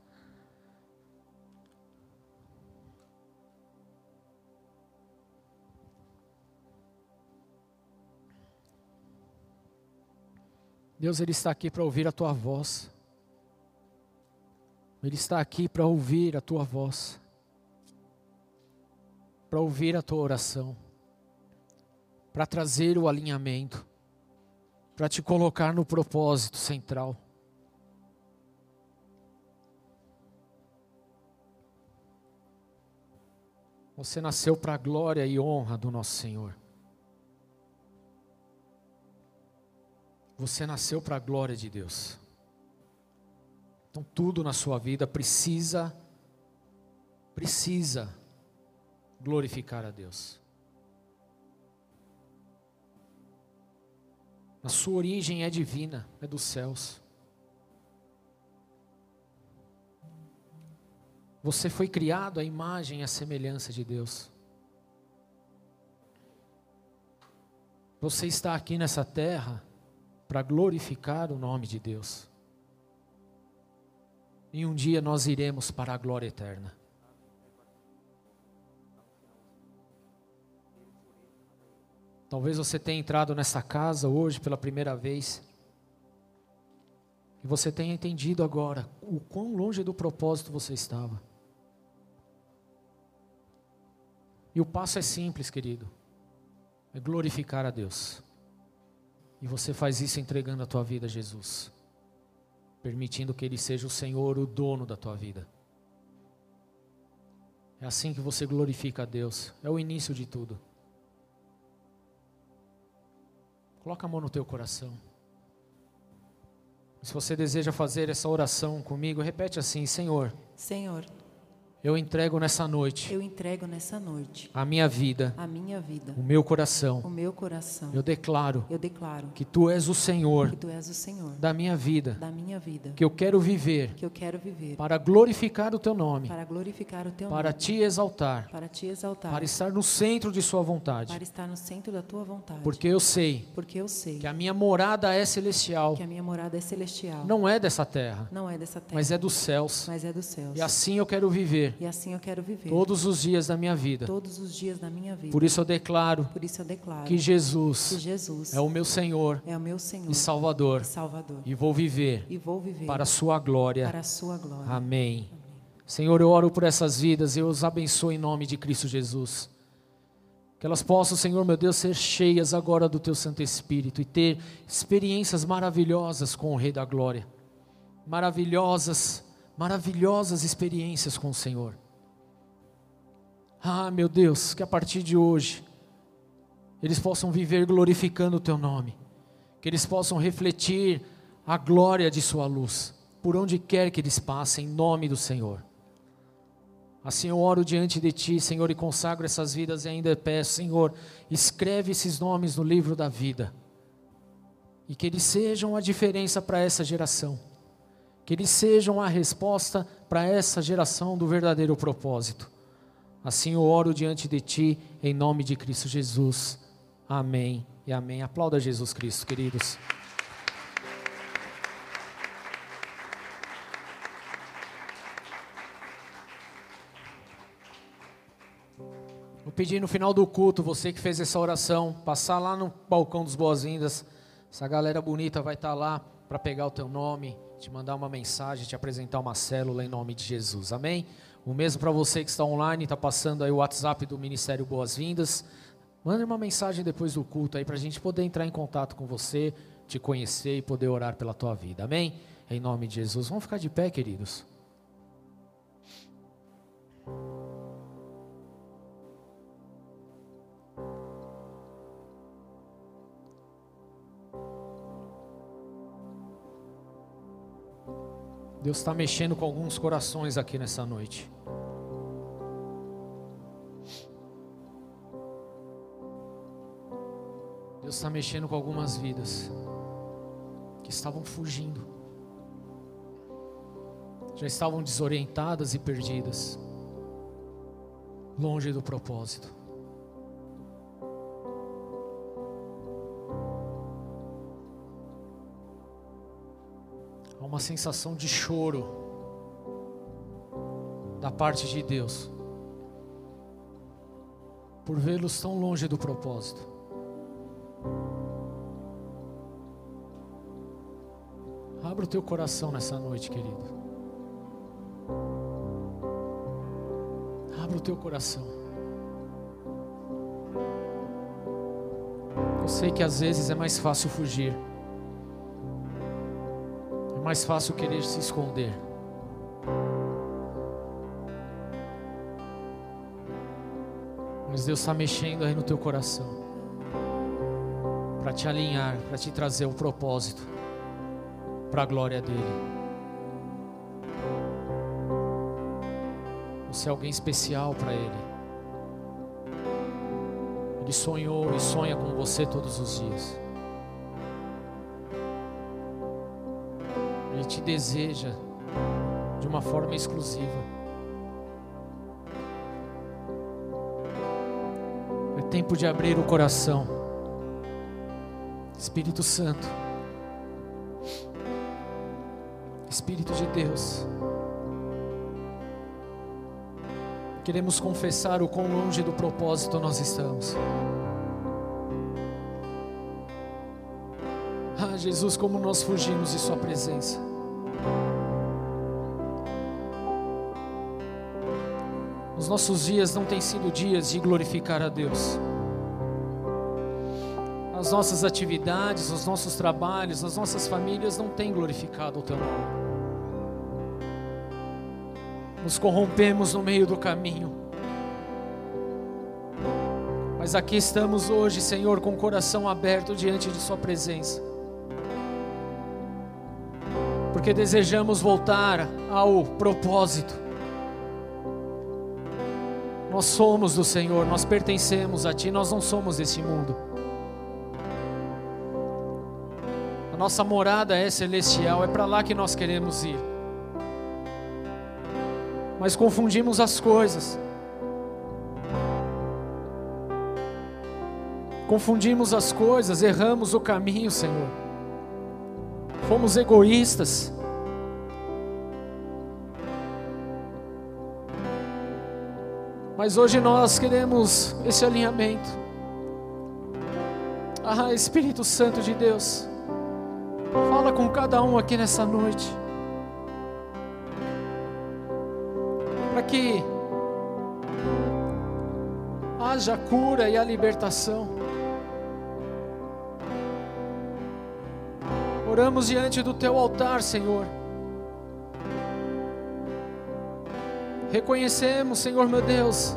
Deus, Ele está aqui para ouvir a tua voz. Ele está aqui para ouvir a tua voz, para ouvir a tua oração, para trazer o alinhamento, para te colocar no propósito central. Você nasceu para a glória e honra do nosso Senhor. Você nasceu para a glória de Deus. Então tudo na sua vida precisa precisa glorificar a Deus. A sua origem é divina, é dos céus. Você foi criado à imagem e à semelhança de Deus. Você está aqui nessa terra para glorificar o nome de Deus. E um dia nós iremos para a glória eterna. Talvez você tenha entrado nessa casa hoje pela primeira vez. E você tenha entendido agora o quão longe do propósito você estava. E o passo é simples, querido. É glorificar a Deus. E você faz isso entregando a tua vida a Jesus, permitindo que Ele seja o Senhor, o dono da tua vida. É assim que você glorifica a Deus, é o início de tudo. Coloca a mão no teu coração. Se você deseja fazer essa oração comigo, repete assim: Senhor. Senhor. Eu entrego nessa noite. Eu entrego nessa noite. A minha vida. A minha vida. O meu coração. O meu coração. Eu declaro. Eu declaro. Que tu és o Senhor. Que tu és o Senhor. Da minha vida. Da minha vida. Que eu quero viver. Que eu quero viver. Para glorificar o teu nome. Para glorificar o teu para nome. Para te exaltar. Para te exaltar. Para estar no centro de sua vontade. Para estar no centro da tua vontade. Porque eu sei. Porque eu sei. Que a minha morada é celestial. Que a minha morada é celestial. Não é dessa terra. Não é dessa terra. Mas é dos céus. Mas é dos céus. E assim eu quero viver. E assim eu quero viver viver todos os dias da minha vida. Todos os dias da minha vida. Por isso eu declaro, Por isso eu declaro que, Jesus que Jesus é o meu Senhor, é o meu Senhor e Salvador. E Salvador. E vou viver, e vou viver para a sua glória. Para a sua glória. Amém. Amém. Senhor, eu oro por essas vidas, eu os abençoo em nome de Cristo Jesus. Que elas possam, Senhor meu Deus, ser cheias agora do Teu Santo Espírito e ter experiências maravilhosas com o Rei da Glória. Maravilhosas, maravilhosas experiências com o Senhor. Ah, meu Deus, que a partir de hoje eles possam viver glorificando o teu nome, que eles possam refletir a glória de sua luz por onde quer que eles passem, em nome do Senhor. Assim eu oro diante de Ti, Senhor, e consagro essas vidas e ainda peço, Senhor, escreve esses nomes no livro da vida. E que eles sejam a diferença para essa geração. Que eles sejam a resposta para essa geração do verdadeiro propósito. Assim eu oro diante de Ti, em nome de Cristo Jesus. Amém e amém. Aplauda Jesus Cristo, queridos. Vou pedir no final do culto, você que fez essa oração, passar lá no balcão dos boas-vindas. Essa galera bonita vai estar lá para pegar o teu nome, te mandar uma mensagem, te apresentar uma célula em nome de Jesus. Amém? O mesmo para você que está online, está passando aí o WhatsApp do Ministério Boas-Vindas. Mande uma mensagem depois do culto aí para a gente poder entrar em contato com você, te conhecer e poder orar pela tua vida. Amém? Em nome de Jesus. Vamos ficar de pé, queridos. Deus está mexendo com alguns corações aqui nessa noite. Deus está mexendo com algumas vidas que estavam fugindo, já estavam desorientadas e perdidas, longe do propósito. Uma sensação de choro da parte de Deus por vê-los tão longe do propósito. Abra o teu coração nessa noite, querido. Abra o teu coração. Eu sei que às vezes é mais fácil fugir mais fácil querer se esconder. Mas Deus está mexendo aí no teu coração para te alinhar, para te trazer o propósito para a glória dele. Você é alguém especial para ele. Ele sonhou e sonha com você todos os dias. Deseja de uma forma exclusiva. É tempo de abrir o coração. Espírito Santo, Espírito de Deus, queremos confessar o quão longe do propósito nós estamos. Ah, Jesus, como nós fugimos de Sua presença. Os nossos dias não têm sido dias de glorificar a Deus. As nossas atividades, os nossos trabalhos, as nossas famílias não têm glorificado o Teu nome. Nos corrompemos no meio do caminho. Mas aqui estamos hoje, Senhor, com o coração aberto diante de Sua presença. Porque desejamos voltar ao propósito nós somos do Senhor, nós pertencemos a Ti, nós não somos desse mundo. A nossa morada é celestial, é para lá que nós queremos ir. Mas confundimos as coisas. Confundimos as coisas, erramos o caminho, Senhor. Fomos egoístas. Mas hoje nós queremos esse alinhamento. Ah, Espírito Santo de Deus, fala com cada um aqui nessa noite. Para que haja a cura e a libertação. Oramos diante do teu altar, Senhor. Reconhecemos, Senhor meu Deus,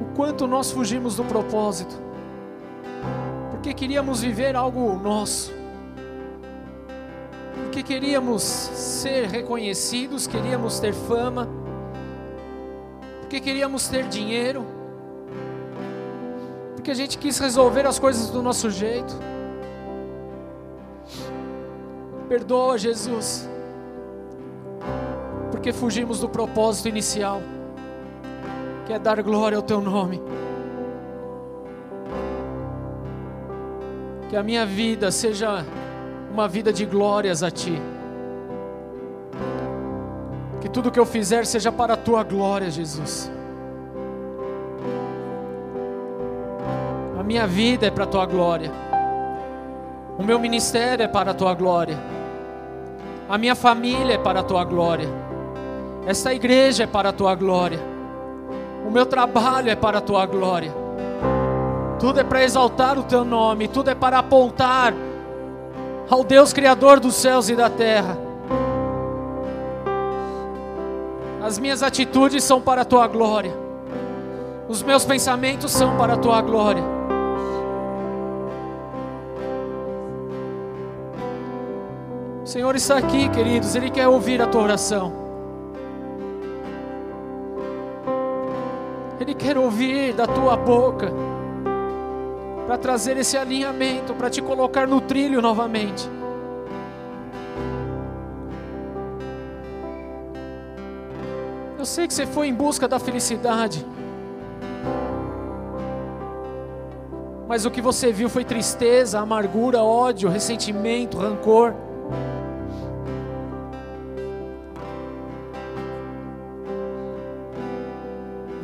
o quanto nós fugimos do propósito, porque queríamos viver algo nosso, porque queríamos ser reconhecidos, queríamos ter fama, porque queríamos ter dinheiro, porque a gente quis resolver as coisas do nosso jeito. Perdoa, Jesus porque fugimos do propósito inicial, que é dar glória ao Teu nome. Que a minha vida seja uma vida de glórias a Ti. Que tudo que eu fizer seja para a Tua glória, Jesus. A minha vida é para a Tua glória. O meu ministério é para a Tua glória. A minha família é para a Tua glória. Esta igreja é para a Tua glória. O meu trabalho é para a Tua glória. Tudo é para exaltar o Teu nome. Tudo é para apontar ao Deus Criador dos céus e da terra. As minhas atitudes são para a tua glória, os meus pensamentos são para a tua glória. O Senhor está aqui, queridos, Ele quer ouvir a tua oração. Ele quer ouvir da tua boca para trazer esse alinhamento, para te colocar no trilho novamente. Eu sei que você foi em busca da felicidade, mas o que você viu foi tristeza, amargura, ódio, ressentimento, rancor.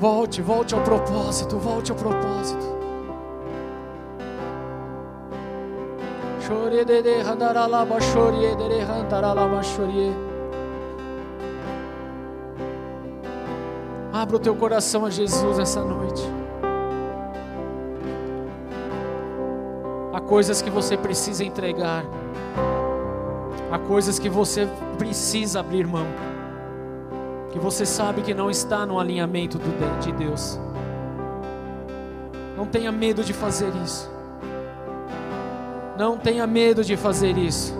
Volte, volte ao propósito, volte ao propósito. Abra o teu coração a Jesus essa noite. Há coisas que você precisa entregar. Há coisas que você precisa abrir mão. Que você sabe que não está no alinhamento de Deus. Não tenha medo de fazer isso. Não tenha medo de fazer isso.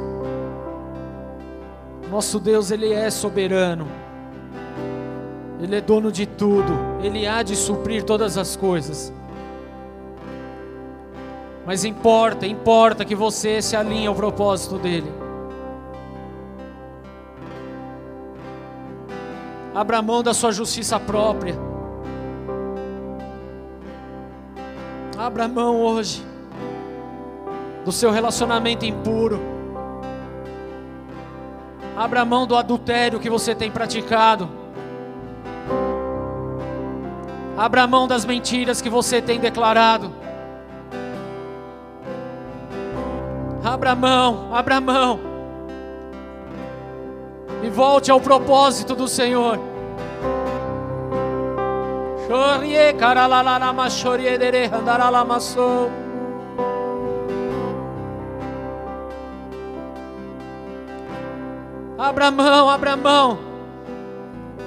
Nosso Deus, Ele é soberano. Ele é dono de tudo. Ele há de suprir todas as coisas. Mas importa, importa que você se alinhe ao propósito dele. Abra mão da sua justiça própria. Abra mão hoje do seu relacionamento impuro. Abra mão do adultério que você tem praticado. Abra mão das mentiras que você tem declarado. Abra mão, abra mão. E volte ao propósito do Senhor. Chorie, caralalalama, chorie, dere, andaralamassou. Abra mão, abra mão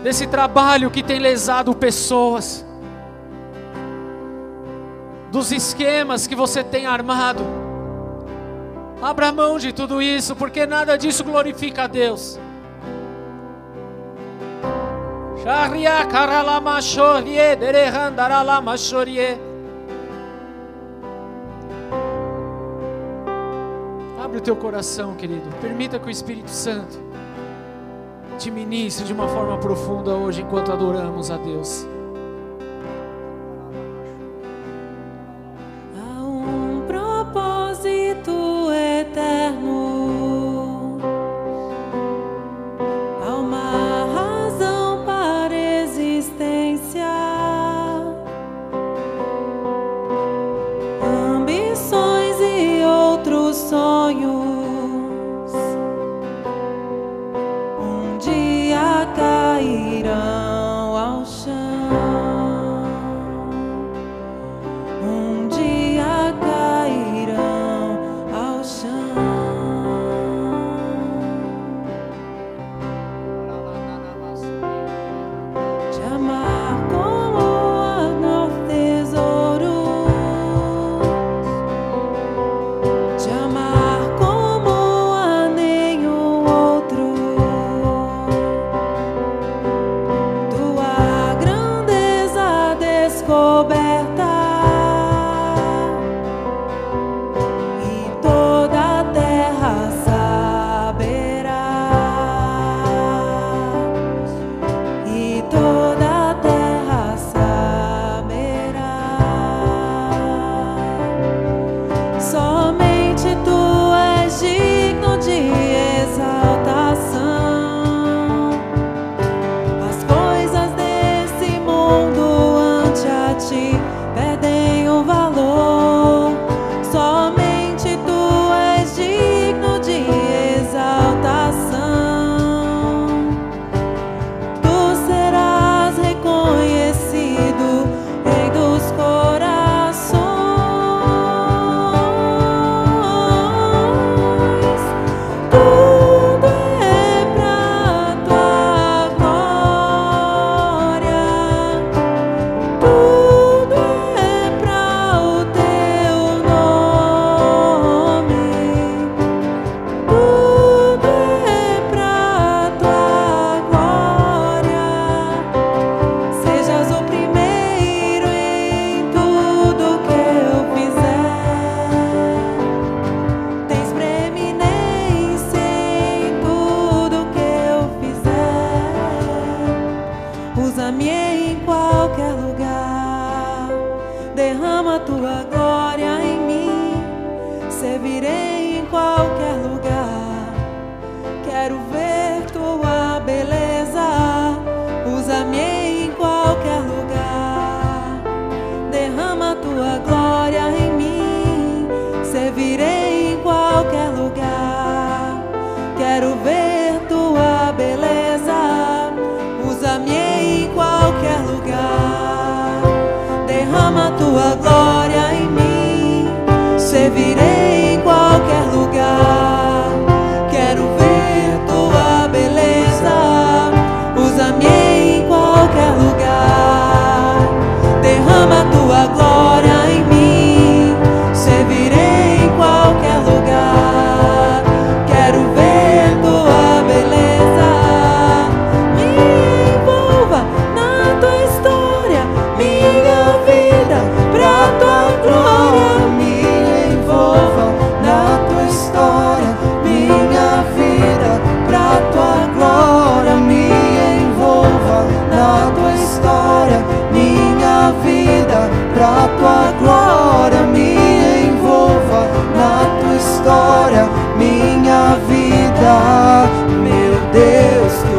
desse trabalho que tem lesado pessoas, dos esquemas que você tem armado. Abra mão de tudo isso, porque nada disso glorifica a Deus. Abre o teu coração, querido. Permita que o Espírito Santo te ministre de uma forma profunda hoje enquanto adoramos a Deus. Há um propósito eterno,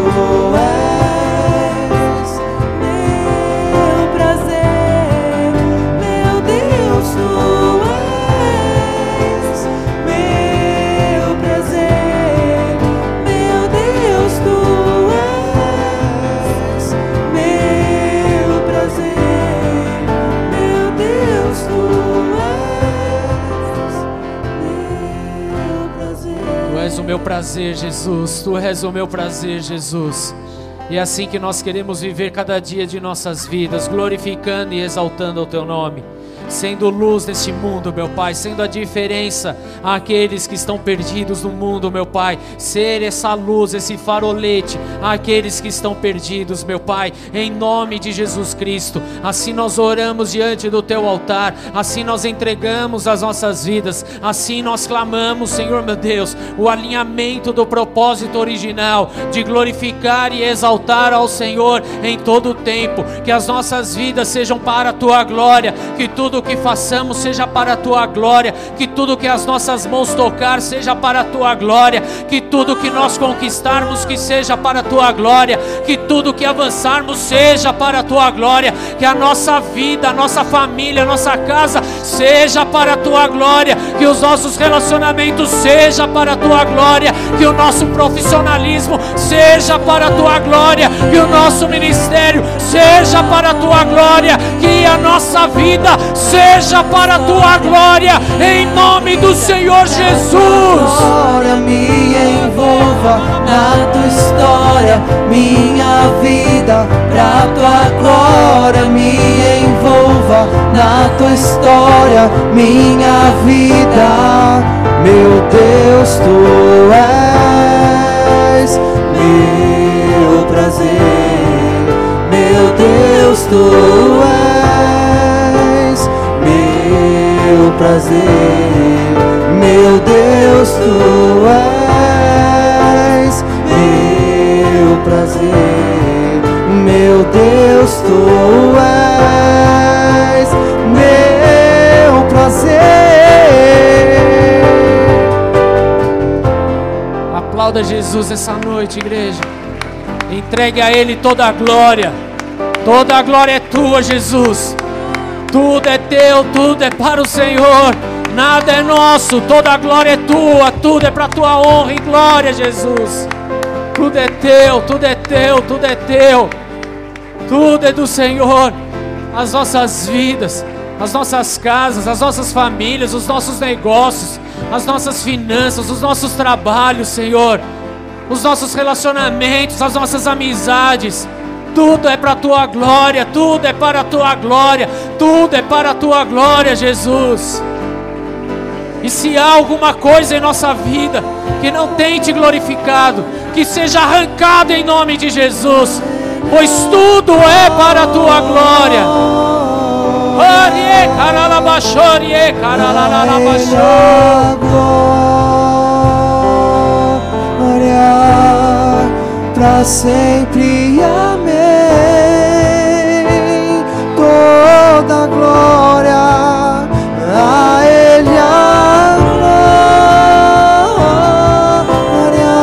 Deus, prazer, Jesus. Tu és o meu prazer, Jesus. E é assim que nós queremos viver cada dia de nossas vidas, glorificando e exaltando o teu nome. Sendo luz neste mundo, meu Pai, sendo a diferença àqueles que estão perdidos no mundo, meu Pai. Ser essa luz, esse farolete àqueles que estão perdidos, meu Pai, em nome de Jesus Cristo. Assim nós oramos diante do teu altar, assim nós entregamos as nossas vidas, assim nós clamamos, Senhor meu Deus, o alinhamento do propósito original de glorificar e exaltar ao Senhor em todo o tempo, que as nossas vidas sejam para a tua glória, que tudo que façamos seja para a tua glória, que tudo que as nossas mãos tocar seja para a tua glória, que tudo que nós conquistarmos que seja para a tua glória, que tudo que avançarmos seja para a tua glória, que a nossa vida, a nossa família, a nossa casa seja para a tua glória, que os nossos relacionamentos seja para a tua glória, que o nosso profissionalismo seja para a tua glória, que o nosso ministério seja para a tua glória, que a nossa vida seja para a tua glória, em nome do Senhor Jesus. glória me envolva na tua história, minha vida pra tua glória me envolva na tua história, minha vida, meu Deus, tu és meu prazer, meu Deus, tu és prazer, meu Deus, tu és meu prazer, meu Deus, tu és meu prazer. Aplauda Jesus essa noite, igreja. Entregue a Ele toda a glória. Toda a glória é tua, Jesus. Tudo é teu, tudo é para o Senhor. Nada é nosso, toda a glória é tua, tudo é para tua honra e glória, Jesus. Tudo é teu, tudo é teu, tudo é teu. Tudo é do Senhor. As nossas vidas, as nossas casas, as nossas famílias, os nossos negócios, as nossas finanças, os nossos trabalhos, Senhor, os nossos relacionamentos, as nossas amizades. Tudo é para a tua glória, tudo é para a tua glória, tudo é para a tua glória, Jesus. E se há alguma coisa em nossa vida que não tem te glorificado, que seja arrancado em nome de Jesus, pois tudo é para a tua glória. Glória para sempre. Amém. Toda glória a Ele. A glória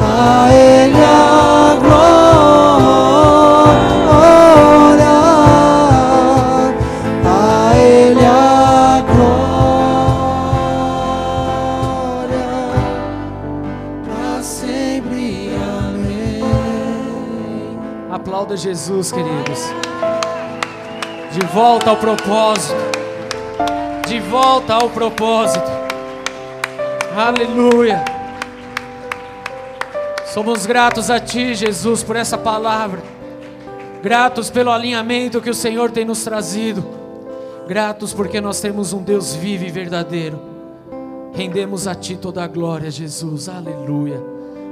a Ele. A glória a Ele. A glória para sempre. Amém. Aplauda Jesus, queridos. Volta ao propósito. De volta ao propósito. Aleluia. Somos gratos a Ti, Jesus, por essa palavra. Gratos pelo alinhamento que o Senhor tem nos trazido. Gratos porque nós temos um Deus vivo e verdadeiro. Rendemos a Ti toda a glória, Jesus. Aleluia.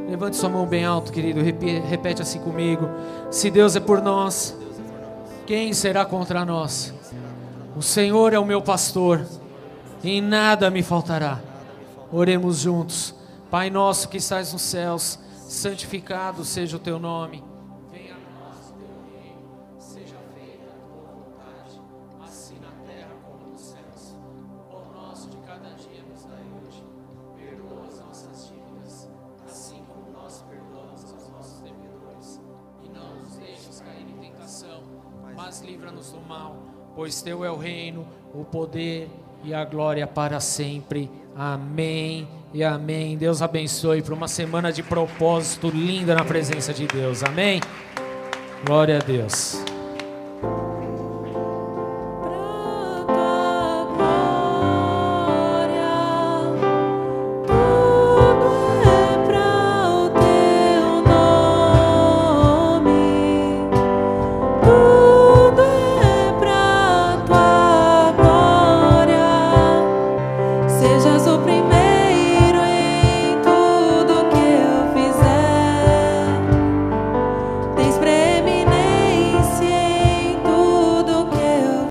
Levante sua mão bem alto, querido. Repe- Repete assim comigo. Se Deus é por nós, quem será contra nós? O Senhor é o meu pastor, em nada me faltará. Oremos juntos. Pai nosso que estás nos céus, santificado seja o teu nome. Pois teu é o reino, o poder e a glória para sempre. Amém e amém. Deus abençoe para uma semana de propósito linda na presença de Deus. Amém. Glória a Deus.